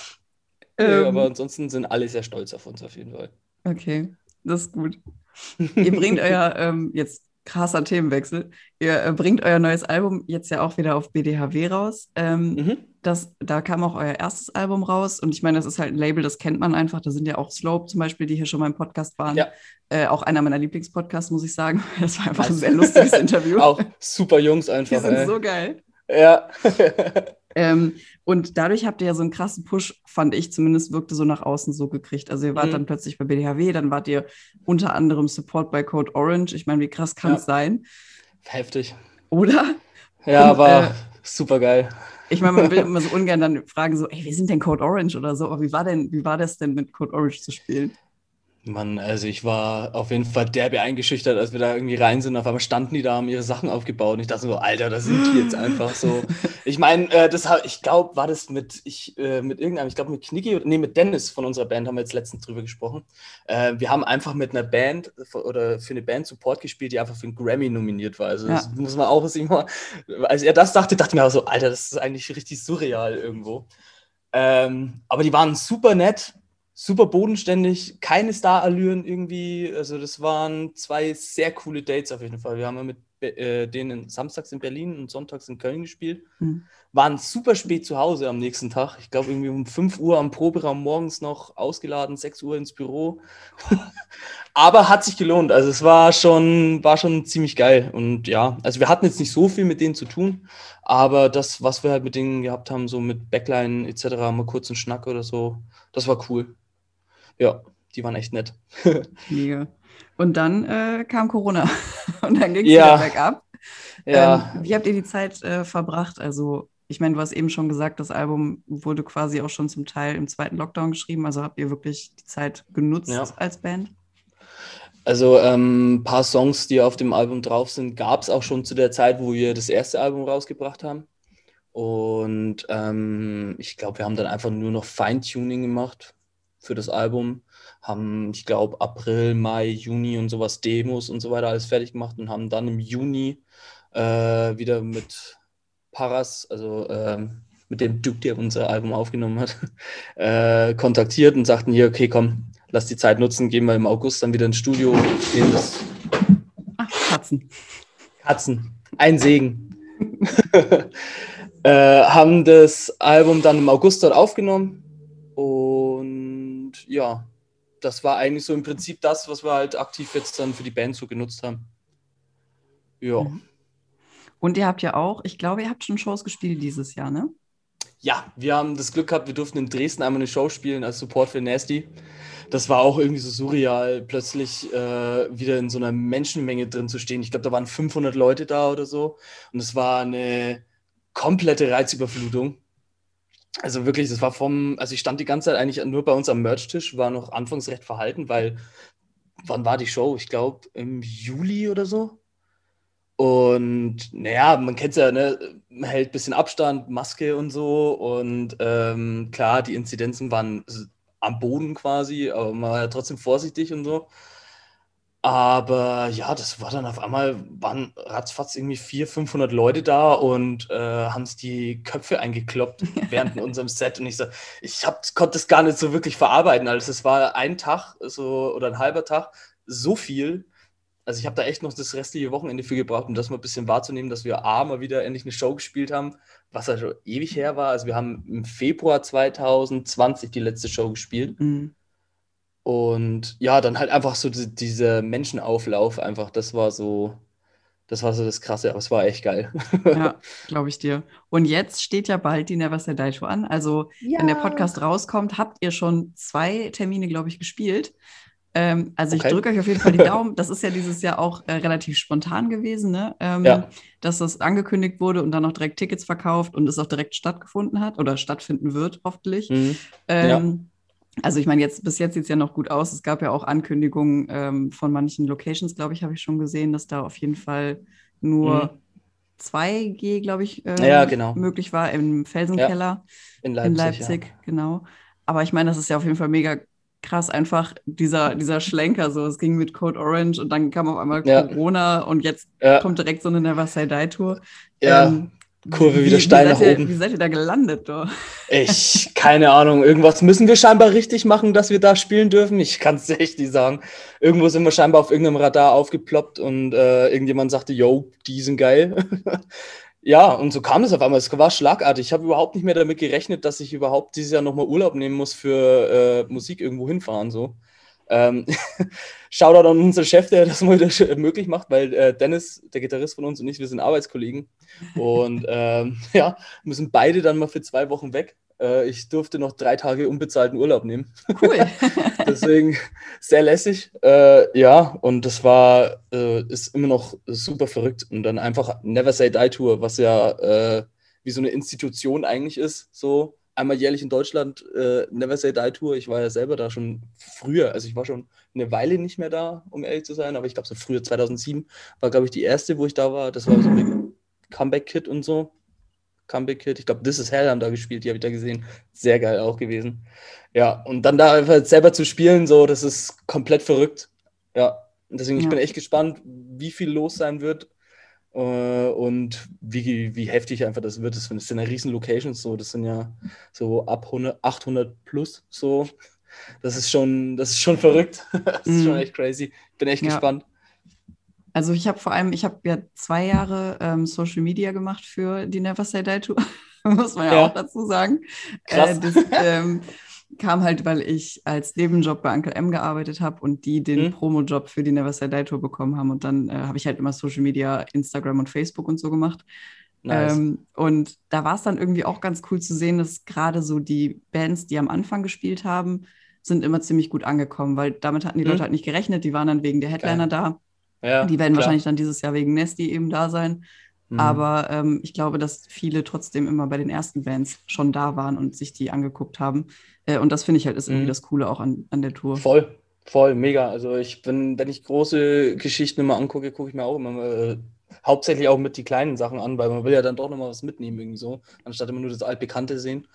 Nee, Ähm, aber ansonsten sind alle sehr stolz auf uns auf jeden Fall. okay, das ist gut. Ihr bringt euer, ähm, jetzt krasser Themenwechsel, ihr äh, bringt euer neues Album jetzt ja auch wieder auf BDHW raus. Ähm, Mhm. das, da kam auch euer erstes Album raus und ich meine, das ist halt ein Label, das kennt man einfach. Da sind ja auch Slope zum Beispiel, die hier schon mal im Podcast waren. Ja. Äh, auch einer meiner Lieblingspodcasts, muss ich sagen. Das war einfach ein sehr lustiges Interview. Auch super Jungs Die einfach. sind ey. so geil. Ja. Ähm, und dadurch habt ihr ja so einen krassen Push, fand ich zumindest, wirkte so nach außen so gekriegt. Also ihr wart Mhm. dann plötzlich bei BDHW, dann wart ihr unter anderem Support bei Code Orange. Ich meine, wie krass kann es Ja. sein? Heftig. Oder? Ja, Und, war äh, super geil. Ich meine, man will immer so ungern dann fragen, so, ey, wie sind denn Code Orange oder so? Aber wie war denn, wie war das denn mit Code Orange zu spielen? Mann, also ich war auf jeden Fall derbe eingeschüchtert, als wir da irgendwie rein sind. Auf einmal standen die da, haben ihre Sachen aufgebaut. Und ich dachte so, Alter, da sind die jetzt einfach so. Ich meine, äh, das hab, ich glaube, war das mit, ich, äh, mit irgendeinem, ich glaube mit Knicki, oder nee, mit Dennis von unserer Band haben wir jetzt letztens drüber gesprochen. Äh, wir haben einfach mit einer Band oder für eine Band Support gespielt, die einfach für einen Grammy nominiert war. Also das Ja. muss man auch, mal, als er das dachte, dachte ich mir auch so, Alter, das ist eigentlich richtig surreal irgendwo. Ähm, aber die waren super nett, super bodenständig, keine Star-Allüren irgendwie. Also, das waren zwei sehr coole Dates auf jeden Fall. Wir haben ja mit äh, denen samstags in Berlin und sonntags in Köln gespielt. Mhm. Waren super spät zu Hause am nächsten Tag. Ich glaube, irgendwie um 5 Uhr am Proberaum morgens noch ausgeladen, 6 Uhr ins Büro. Aber hat sich gelohnt. Also es war schon, war schon ziemlich geil. Und ja, also wir hatten jetzt nicht so viel mit denen zu tun, aber das, was wir halt mit denen gehabt haben, so mit Backline etc., mal kurz einen Schnack oder so, das war cool. Ja, die waren echt nett. Mega. Und dann äh, kam Corona und dann ging es ja. wieder bergab. Ja. Ähm, wie habt ihr die Zeit äh, verbracht? Also, ich meine, du hast eben schon gesagt, das Album wurde quasi auch schon zum Teil im zweiten Lockdown geschrieben. Also habt ihr wirklich die Zeit genutzt ja. als Band? Also ähm, ein paar Songs, die auf dem Album drauf sind, gab es auch schon zu der Zeit, wo wir das erste Album rausgebracht haben. Und ähm, ich glaube, wir haben dann einfach nur noch Feintuning gemacht für das Album haben, ich glaube, April, Mai, Juni und sowas, Demos und so weiter alles fertig gemacht und haben dann im Juni äh, wieder mit Paras, also äh, mit dem Duke, der unser Album aufgenommen hat, äh, kontaktiert und sagten hier, okay, komm, lass die Zeit nutzen, gehen wir im August dann wieder ins Studio. Gehen das Ach, Katzen. Katzen. Ein Segen. äh, haben das Album dann im August dort aufgenommen ja, das war eigentlich so im Prinzip das, was wir halt aktiv jetzt dann für die Band so genutzt haben. Ja. Mhm. Und ihr habt ja auch, ich glaube, ihr habt schon Shows gespielt dieses Jahr, ne? Ja, wir haben das Glück gehabt, wir durften in Dresden einmal eine Show spielen als Support für Nasty. Das war auch irgendwie so surreal, plötzlich äh, wieder in so einer Menschenmenge drin zu stehen. Ich glaube, da waren 500 Leute da oder so. Und es war eine komplette Reizüberflutung. Also wirklich, das war vom, also ich stand die ganze Zeit eigentlich nur bei uns am Merch-Tisch, war noch anfangs recht verhalten, weil, wann war die Show? Ich glaube im Juli oder so. Und naja, man kennt es ja, ne? man hält ein bisschen Abstand, Maske und so. Und ähm, klar, die Inzidenzen waren am Boden quasi, aber man war ja trotzdem vorsichtig und so. Aber ja, das war dann auf einmal, waren ratzfatz irgendwie 400, 500 Leute da und äh, haben sich die Köpfe eingekloppt während unserem Set. Und ich so, ich hab, konnte das gar nicht so wirklich verarbeiten. Also es war ein Tag so, oder ein halber Tag, so viel. Also ich habe da echt noch das restliche Wochenende für gebraucht, um das mal ein bisschen wahrzunehmen, dass wir A, mal wieder endlich eine Show gespielt haben, was ja schon ewig her war. Also wir haben im Februar 2020 die letzte Show gespielt. Mhm. Und ja, dann halt einfach so die, dieser Menschenauflauf, einfach, das war so, das war so das Krasse, aber es war echt geil. Ja, glaube ich dir. Und jetzt steht ja bald die Never Say Die Tour an. Also, ja. wenn der Podcast rauskommt, habt ihr schon zwei Termine, glaube ich, gespielt. Ähm, also, okay. ich drücke euch auf jeden Fall die Daumen. Das ist ja dieses Jahr auch äh, relativ spontan gewesen, ne? Ähm, ja. dass das angekündigt wurde und dann auch direkt Tickets verkauft und es auch direkt stattgefunden hat oder stattfinden wird, hoffentlich. Mhm. Ähm, ja also ich meine, jetzt bis jetzt sieht es ja noch gut aus. Es gab ja auch Ankündigungen ähm, von manchen Locations, glaube ich, habe ich schon gesehen, dass da auf jeden Fall nur mhm. 2G, glaube ich, ähm, ja, genau. möglich war im Felsenkeller ja, in Leipzig. In Leipzig ja. genau. Aber ich meine, das ist ja auf jeden Fall mega krass, einfach dieser, dieser Schlenker. So, es ging mit Code Orange und dann kam auf einmal Corona und jetzt kommt direkt so eine Never Say Die Tour. Ja. Ähm, Kurve wieder steil nach ihr, oben. Wie seid ihr da gelandet, du? Ich, keine Ahnung. Irgendwas müssen wir scheinbar richtig machen, dass wir da spielen dürfen. Ich kann es echt nicht sagen. Irgendwo sind wir scheinbar auf irgendeinem Radar aufgeploppt und äh, irgendjemand sagte, yo, die sind geil. ja, und so kam es auf einmal. Es war schlagartig. Ich habe überhaupt nicht mehr damit gerechnet, dass ich überhaupt dieses Jahr nochmal Urlaub nehmen muss für äh, Musik irgendwo hinfahren. So. Ähm, Shoutout an unseren Chef, der das mal möglich macht, weil äh, Dennis, der Gitarrist von uns und ich, wir sind Arbeitskollegen. Und ähm, ja, müssen beide dann mal für zwei Wochen weg. Äh, ich durfte noch drei Tage unbezahlten Urlaub nehmen. Cool. Deswegen sehr lässig. Äh, ja, und das war, äh, ist immer noch super verrückt. Und dann einfach Never Say Die Tour, was ja äh, wie so eine Institution eigentlich ist, so einmal jährlich in Deutschland äh, Never Say Die Tour. Ich war ja selber da schon früher, also ich war schon eine Weile nicht mehr da, um ehrlich zu sein, aber ich glaube so früher 2007 war glaube ich die erste, wo ich da war. Das war so ein Comeback Kit und so. Comeback Kit. Ich glaube, This is Hell haben da gespielt, die habe ich da gesehen. Sehr geil auch gewesen. Ja, und dann da einfach selber zu spielen, so, das ist komplett verrückt. Ja, deswegen, ja. ich bin echt gespannt, wie viel los sein wird und wie, wie heftig einfach das wird. Das sind ja riesen Locations, so, das sind ja so ab 100, 800 plus, so. Das ist schon, das ist schon verrückt. das ist schon mhm. echt crazy. Ich bin echt ja. gespannt. Also ich habe vor allem, ich habe ja zwei Jahre ähm, Social Media gemacht für die Never Say Die Tour, muss man ja, ja, auch dazu sagen. Krass. Äh, das ähm, kam halt, weil ich als Nebenjob bei Uncle M gearbeitet habe und die den mhm. Promo-Job für die Never Say Die Tour bekommen haben. Und dann äh, habe ich halt immer Social Media, Instagram und Facebook und so gemacht. Nice. Ähm, und da war es dann irgendwie auch ganz cool zu sehen, dass gerade so die Bands, die am Anfang gespielt haben, sind immer ziemlich gut angekommen, weil damit hatten die mhm. Leute halt nicht gerechnet. Die waren dann wegen der Headliner Geil. da. Ja, die werden klar. wahrscheinlich dann dieses Jahr wegen Nesty eben da sein. Mhm. Aber ähm, ich glaube, dass viele trotzdem immer bei den ersten Bands schon da waren und sich die angeguckt haben. Äh, und das finde ich halt ist irgendwie mhm. das Coole auch an, an der Tour. Voll, voll, mega. Also ich bin, wenn ich große Geschichten immer angucke, gucke ich mir auch immer äh, hauptsächlich auch mit die kleinen Sachen an, weil man will ja dann doch nochmal was mitnehmen irgendwie so, anstatt immer nur das altbekannte sehen.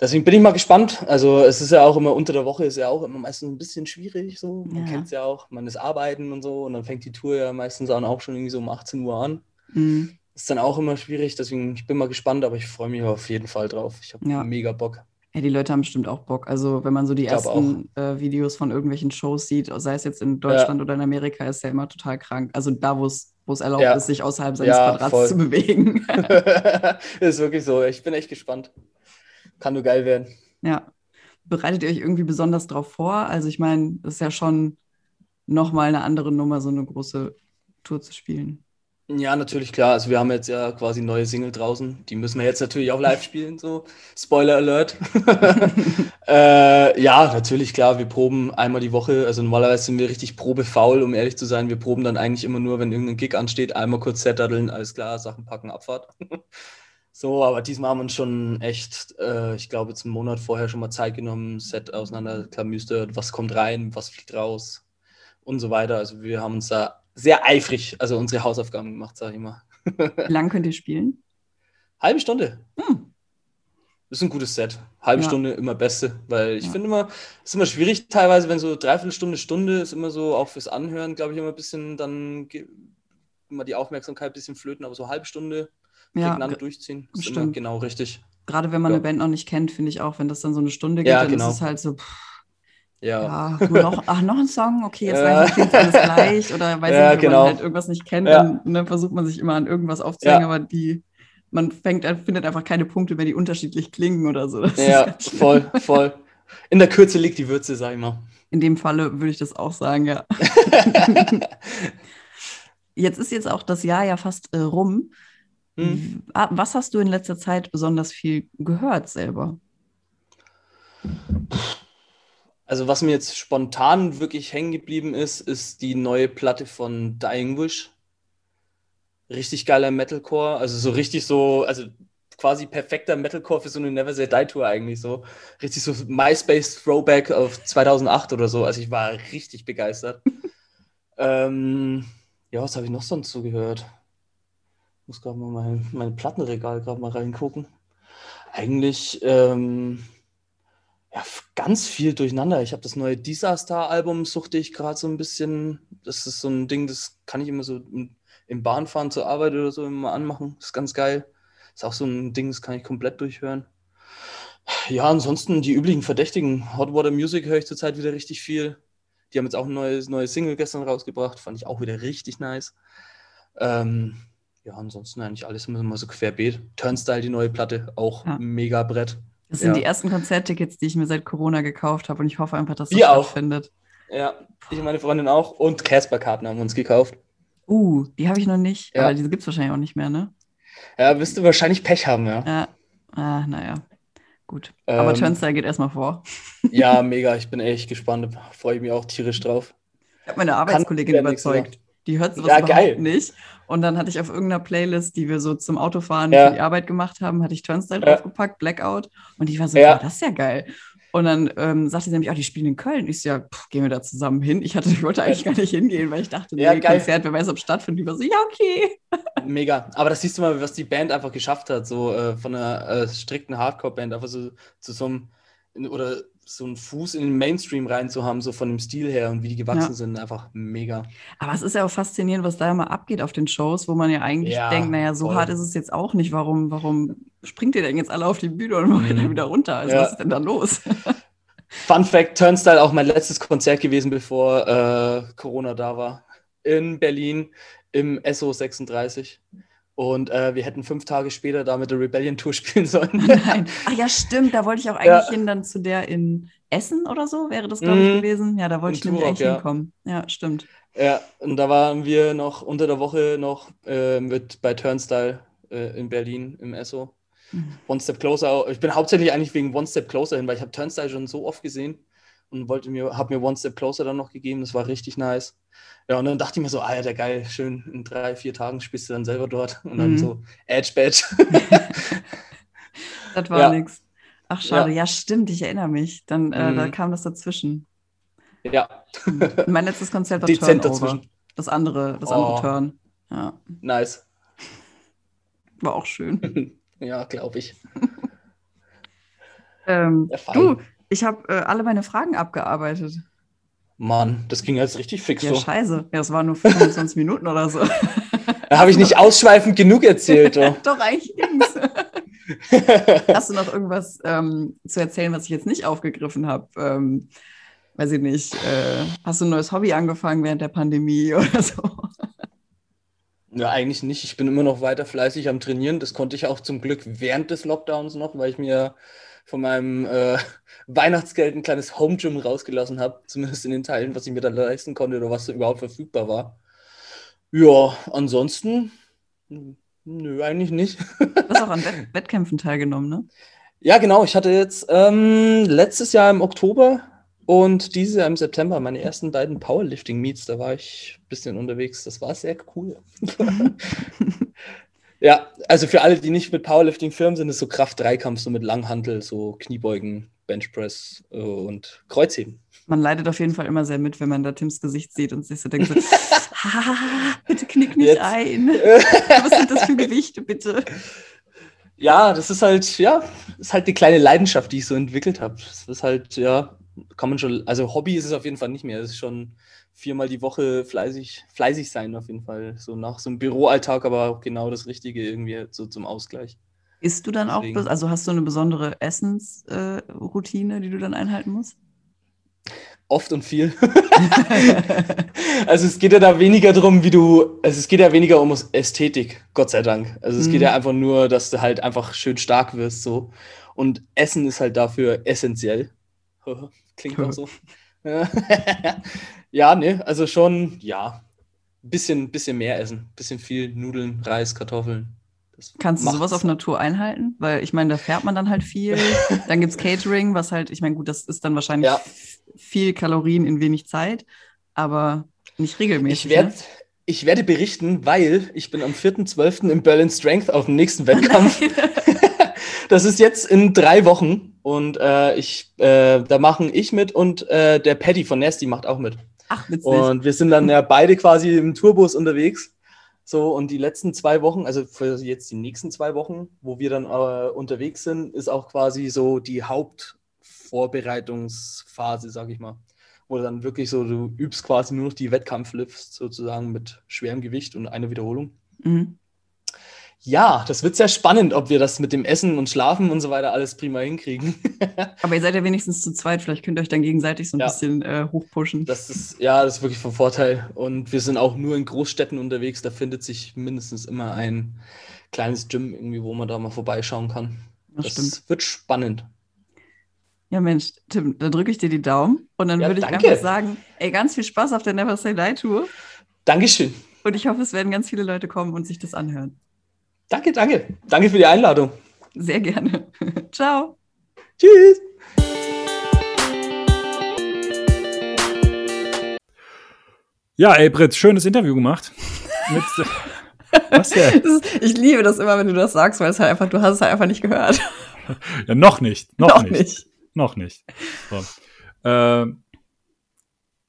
Deswegen bin ich mal gespannt. Also es ist ja auch immer unter der Woche ist ja auch immer meistens ein bisschen schwierig so. Man ja. kennt es ja auch, man ist arbeiten und so und dann fängt die Tour ja meistens auch schon irgendwie so um 18 Uhr an. Mhm. Ist dann auch immer schwierig, deswegen ich bin mal gespannt, aber ich freue mich auf jeden Fall drauf. Ich habe ja. mega Bock. Ja, die Leute haben bestimmt auch Bock. Also, wenn man so die ersten äh, Videos von irgendwelchen Shows sieht, sei es jetzt in Deutschland ja. oder in Amerika, ist ja immer total krank. Also da, wo es erlaubt ja. ist, sich außerhalb seines ja, Quadrats voll. zu bewegen. ist wirklich so. Ich bin echt gespannt. Kann nur geil werden. Ja. Bereitet ihr euch irgendwie besonders drauf vor? Also, ich meine, das ist ja schon nochmal eine andere Nummer, so eine große Tour zu spielen. Ja, natürlich, klar. Also wir haben jetzt ja quasi neue Single draußen. Die müssen wir jetzt natürlich auch live spielen, so. Spoiler Alert. äh, ja, natürlich, klar. Wir proben einmal die Woche. Also normalerweise sind wir richtig probefaul, um ehrlich zu sein. Wir proben dann eigentlich immer nur, wenn irgendein Gig ansteht, einmal kurz setteln, alles klar, Sachen packen, Abfahrt. so, aber diesmal haben wir uns schon echt, äh, ich glaube, jetzt einen Monat vorher schon mal Zeit genommen, Set auseinanderklamüstert, was kommt rein, was fliegt raus und so weiter. Also wir haben uns da sehr eifrig, also unsere Hausaufgaben gemacht, sage ich mal. Wie lange könnt ihr spielen? Halbe Stunde. Hm. Das ist ein gutes Set. Halbe ja. Stunde immer beste, weil ich ja. finde immer, es ist immer schwierig teilweise, wenn so dreiviertel Stunde, Stunde ist immer so, auch fürs Anhören, glaube ich, immer ein bisschen, dann immer die Aufmerksamkeit ein bisschen flöten, aber so halbe Stunde ja, durchziehen, ist stimmt. immer genau richtig. Gerade wenn man ja. eine Band noch nicht kennt, finde ich auch, wenn das dann so eine Stunde geht, dann genau. ist es halt so, pff, ja. ja noch, ach, noch ein Song, okay, jetzt ja. weiß ich alles gleich. Oder weiß ja, nicht, wenn genau. man halt irgendwas nicht kennt, ja. dann ne, versucht man sich immer an irgendwas aufzuhängen, aber die, man fängt, findet einfach keine Punkte mehr, die unterschiedlich klingen oder so. Das ja, voll, voll. In der Kürze liegt die Würze, sag ich mal. In dem Falle würde ich das auch sagen, ja. jetzt ist jetzt auch das Jahr ja fast äh, rum. Hm. Was hast du in letzter Zeit besonders viel gehört selber? Also was mir jetzt spontan wirklich hängen geblieben ist, ist die neue Platte von Dying Wish. Richtig geiler Metalcore, also so richtig so, also quasi perfekter Metalcore für so eine Never Say Die Tour eigentlich so. Richtig so MySpace Throwback auf 2008 oder so. Also ich war richtig begeistert. ähm, ja, was habe ich noch sonst so gehört? Ich muss gerade mal mein, mein Plattenregal gerade mal reingucken. Eigentlich, ähm, ja, ganz viel durcheinander. Ich habe das neue Disaster-Album, suchte ich gerade so ein bisschen. Das ist so ein Ding, das kann ich immer so im Bahnfahren zur Arbeit oder so immer anmachen. Das ist ganz geil. Ist auch so ein Ding, das kann ich komplett durchhören. Ja, ansonsten die üblichen Verdächtigen. Hot Water Music höre ich zurzeit wieder richtig viel. Die haben jetzt auch ein neues, neues Single gestern rausgebracht. Fand ich auch wieder richtig nice. Ähm, ja, ansonsten eigentlich alles immer so querbeet. Turnstyle, die neue Platte, auch ja. mega Brett. Das sind ja. die ersten Konzerttickets, die ich mir seit Corona gekauft habe und ich hoffe einfach, dass das stattfindet. Ja, ich und meine Freundin auch und Casper-Karten haben wir uns gekauft. Uh, die habe ich noch nicht, ja. aber diese gibt es wahrscheinlich auch nicht mehr, ne? Ja, wirst du wahrscheinlich Pech haben, ja. Ja, ah, naja. Gut. Ähm, aber Turnstile geht erstmal vor. ja, mega. Ich bin echt gespannt. Freue ich mich auch tierisch drauf. Ich habe meine Arbeitskollegin überzeugt. Die hört sowas ja, überhaupt geil. nicht. Und dann hatte ich auf irgendeiner Playlist, die wir so zum Autofahren ja. für die Arbeit gemacht haben, hatte ich Turnstile ja. draufgepackt, Blackout. Und ich war so, ja. Das ist ja geil. Und dann ähm, sagte sie nämlich, oh, die spielen in Köln. Ich so, ja, pff, gehen wir da zusammen hin. Ich, hatte, ich wollte eigentlich gar nicht hingehen, weil ich dachte, nee, ja, geil. Konzert, wer weiß, ob es stattfindet. Ich war so, ja, okay. Mega. Aber das siehst du mal, was die Band einfach geschafft hat, so äh, von einer äh, strikten Hardcore-Band, einfach so zu so einem, oder so einen Fuß in den Mainstream reinzuhaben, so von dem Stil her und wie die gewachsen ja. sind, einfach mega. Aber es ist ja auch faszinierend, was da immer abgeht auf den Shows, wo man ja eigentlich ja, denkt, naja, so voll. hart ist es jetzt auch nicht. Warum, warum springt ihr denn jetzt alle auf die Bühne und macht mhm. dann wieder runter? Also ja. was ist denn da los? Fun Fact: Turnstile auch mein letztes Konzert gewesen, bevor äh, Corona da war. in Berlin im SO 36. Und äh, wir hätten fünf Tage später da mit der Rebellion Tour spielen sollen. Nein. Ach ja, stimmt. Da wollte ich auch eigentlich ja. hin, dann zu der in Essen oder so, wäre das, glaube ich, mhm. gewesen. Ja, da wollte ich nämlich eigentlich ja. hinkommen. Ja, stimmt. Ja, und da waren wir noch unter der Woche noch äh, mit bei Turnstyle äh, in Berlin im Esso. Mhm. One Step Closer. Ich bin hauptsächlich eigentlich wegen One Step Closer hin, weil ich habe Turnstyle schon so oft gesehen und wollte mir, habe mir One Step Closer dann noch gegeben. Das war richtig nice. Ja, und dann dachte ich mir so, Alter, geil, schön, in drei, vier Tagen spielst du dann selber dort. Und dann mhm. so, Edge Badge. das war ja. nix. Ach, schade. Ja. ja. stimmt, ich erinnere mich. Dann äh, mhm. da kam das dazwischen. Ja. mein letztes Konzert war Dezent Turnover. dazwischen. Das andere, das andere oh. Turn. Ja. Nice. War auch schön. ja, glaube ich. ähm, du, ich habe äh, alle meine Fragen abgearbeitet. Mann, das ging jetzt richtig fix ja, so. scheiße. Ja, es waren nur 25 Minuten oder so. Da habe ich nicht ausschweifend genug erzählt. Oh. Doch, eigentlich ging's. Hast du noch irgendwas ähm, zu erzählen, was ich jetzt nicht aufgegriffen habe? Ähm, weiß ich nicht. Äh, hast du ein neues Hobby angefangen während der Pandemie oder so? Ja, eigentlich nicht. Ich bin immer noch weiter fleißig am Trainieren. Das konnte ich auch zum Glück während des Lockdowns noch, weil ich mir von meinem äh, Weihnachtsgeld ein kleines Home Gym rausgelassen habe, zumindest in den Teilen, was ich mir dann leisten konnte oder was da überhaupt verfügbar war. Ja, ansonsten, nö, eigentlich nicht. Du hast auch an Wett Wettkämpfen teilgenommen, ne? Ja, genau. Ich hatte jetzt ähm, letztes Jahr im Oktober und dieses Jahr im September meine ersten beiden Powerlifting-Meets. Da war ich ein bisschen unterwegs. Das war sehr cool. Ja, also für alle, die nicht mit Powerlifting firmen sind, ist so Kraft-Dreikampf, so mit Langhantel, so Kniebeugen, Benchpress äh, und Kreuzheben. Man leidet auf jeden Fall immer sehr mit, wenn man da Tims Gesicht sieht und sich so denkt, so, bitte knick nicht Jetzt. ein. Was sind das für Gewichte, bitte? Ja, das ist halt, ja, ist halt die kleine Leidenschaft, die ich so entwickelt habe. Das ist halt, ja, kann man schon, also Hobby ist es auf jeden Fall nicht mehr. Es ist schon viermal die Woche fleißig, fleißig sein auf jeden Fall. So nach so einem Büroalltag, aber auch genau das Richtige irgendwie so zum Ausgleich. Isst du dann Deswegen. auch, also hast du eine besondere Essensroutine, äh, die du dann einhalten musst? Oft und viel. also es geht ja da weniger darum, wie du, also es geht ja weniger um Ästhetik, Gott sei Dank. Also es mhm. geht ja einfach nur, dass du halt einfach schön stark wirst so. Und Essen ist halt dafür essentiell. Klingt auch so. ja, ne, also schon, ja, bisschen, bisschen mehr essen. Bisschen viel Nudeln, Reis, Kartoffeln. Das Kannst du sowas auf Natur einhalten? Weil ich meine, da fährt man dann halt viel. dann gibt es Catering, was halt, ich meine, gut, das ist dann wahrscheinlich ja. viel Kalorien in wenig Zeit, aber nicht regelmäßig. Ich, werd, ne? ich werde berichten, weil ich bin am 4.12. im Berlin Strength auf dem nächsten Wettkampf. das ist jetzt in drei Wochen und äh, ich, äh, da machen ich mit und äh, der Paddy von Nasty macht auch mit. Ach, witzig. Und wir sind dann ja beide quasi im Tourbus unterwegs. So, und die letzten zwei Wochen, also für jetzt die nächsten zwei Wochen, wo wir dann äh, unterwegs sind, ist auch quasi so die Hauptvorbereitungsphase, sag ich mal. Wo dann wirklich so, du übst quasi nur noch die Wettkampflifts sozusagen mit schwerem Gewicht und einer Wiederholung. Mhm. Ja, das wird sehr spannend, ob wir das mit dem Essen und Schlafen und so weiter alles prima hinkriegen. Aber ihr seid ja wenigstens zu zweit, vielleicht könnt ihr euch dann gegenseitig so ein ja. bisschen äh, hochpushen. Das ist, ja, das ist wirklich von Vorteil. Und wir sind auch nur in Großstädten unterwegs, da findet sich mindestens immer ein kleines Gym irgendwie, wo man da mal vorbeischauen kann. Das, das stimmt. wird spannend. Ja, Mensch, Tim, da drücke ich dir die Daumen und dann ja, würde ich danke. einfach sagen, ey, ganz viel Spaß auf der Never Say Die Tour. Dankeschön. Und ich hoffe, es werden ganz viele Leute kommen und sich das anhören. Danke, danke. Danke für die Einladung. Sehr gerne. Ciao. Tschüss. Ja, ey, Britt, schönes Interview gemacht. Mit, was denn? Ich liebe das immer, wenn du das sagst, weil es halt einfach, du hast es halt einfach nicht gehört. Ja, noch nicht. Noch, noch nicht. nicht. Noch nicht. So. Ähm,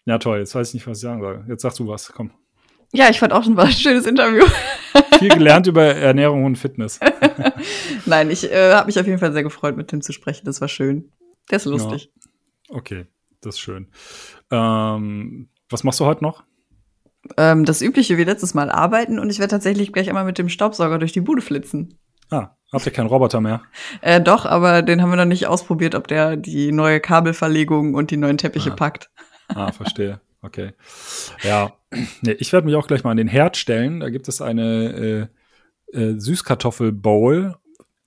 ja, toll. Jetzt weiß ich nicht, was ich sagen soll. Jetzt sagst du was. Komm. Ja, ich fand auch schon war ein schönes Interview. Viel gelernt über Ernährung und Fitness. Nein, ich äh, habe mich auf jeden Fall sehr gefreut, mit Tim zu sprechen. Das war schön. Der ist lustig. Ja. Okay, das ist schön. Ähm, was machst du heute noch? Ähm, das Übliche wie letztes Mal arbeiten und ich werde tatsächlich gleich einmal mit dem Staubsauger durch die Bude flitzen. Ah, habt ihr keinen Roboter mehr? äh, doch, aber den haben wir noch nicht ausprobiert, ob der die neue Kabelverlegung und die neuen Teppiche ah. packt. ah, verstehe. Okay. Ja, nee, ich werde mich auch gleich mal an den Herd stellen. Da gibt es eine äh, äh, Süßkartoffel-Bowl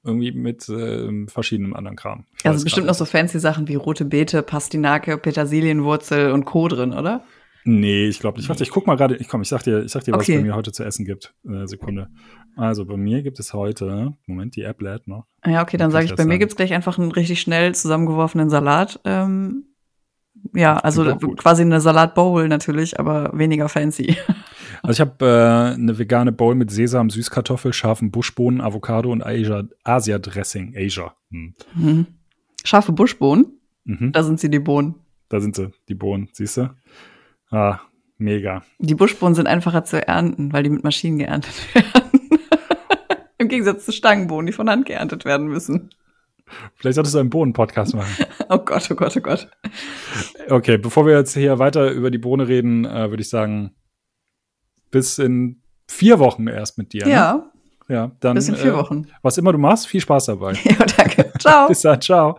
irgendwie mit äh, verschiedenem anderen Kram. Ich also bestimmt noch so fancy Sachen wie rote Beete, Pastinake, Petersilienwurzel und Co. drin, oder? Nee, ich glaube nicht. Warte, ich guck mal gerade. Ich komm, ich sag dir, ich sag dir, was okay. bei mir heute zu essen gibt. Äh, Sekunde. Also bei mir gibt es heute, Moment, die App lädt noch. Ja, okay, dann sage ich, bei mir gibt's gleich einfach einen richtig schnell zusammengeworfenen Salat. Ähm, ja, also quasi eine Salatbowl natürlich, aber weniger fancy. Also ich habe äh, eine vegane Bowl mit Sesam, Süßkartoffel, scharfen Buschbohnen, Avocado und Asia-Dressing. Asia. Hm. Mhm. Scharfe Buschbohnen? Mhm. Da sind sie, die Bohnen. Da sind sie, die Bohnen, siehst du? Ah, mega. Die Buschbohnen sind einfacher zu ernten, weil die mit Maschinen geerntet werden. Im Gegensatz zu Stangenbohnen, die von Hand geerntet werden müssen. Vielleicht solltest du einen Bohnen-Podcast machen. oh Gott, oh Gott, oh Gott. Okay, bevor wir jetzt hier weiter über die Bohne reden, äh, würde ich sagen, bis in vier Wochen erst mit dir. Ne? Ja. Ne? Ja, dann. Bis in vier äh, Wochen. Was immer du machst, viel Spaß dabei. ja, danke. Ciao. bis dann, ciao.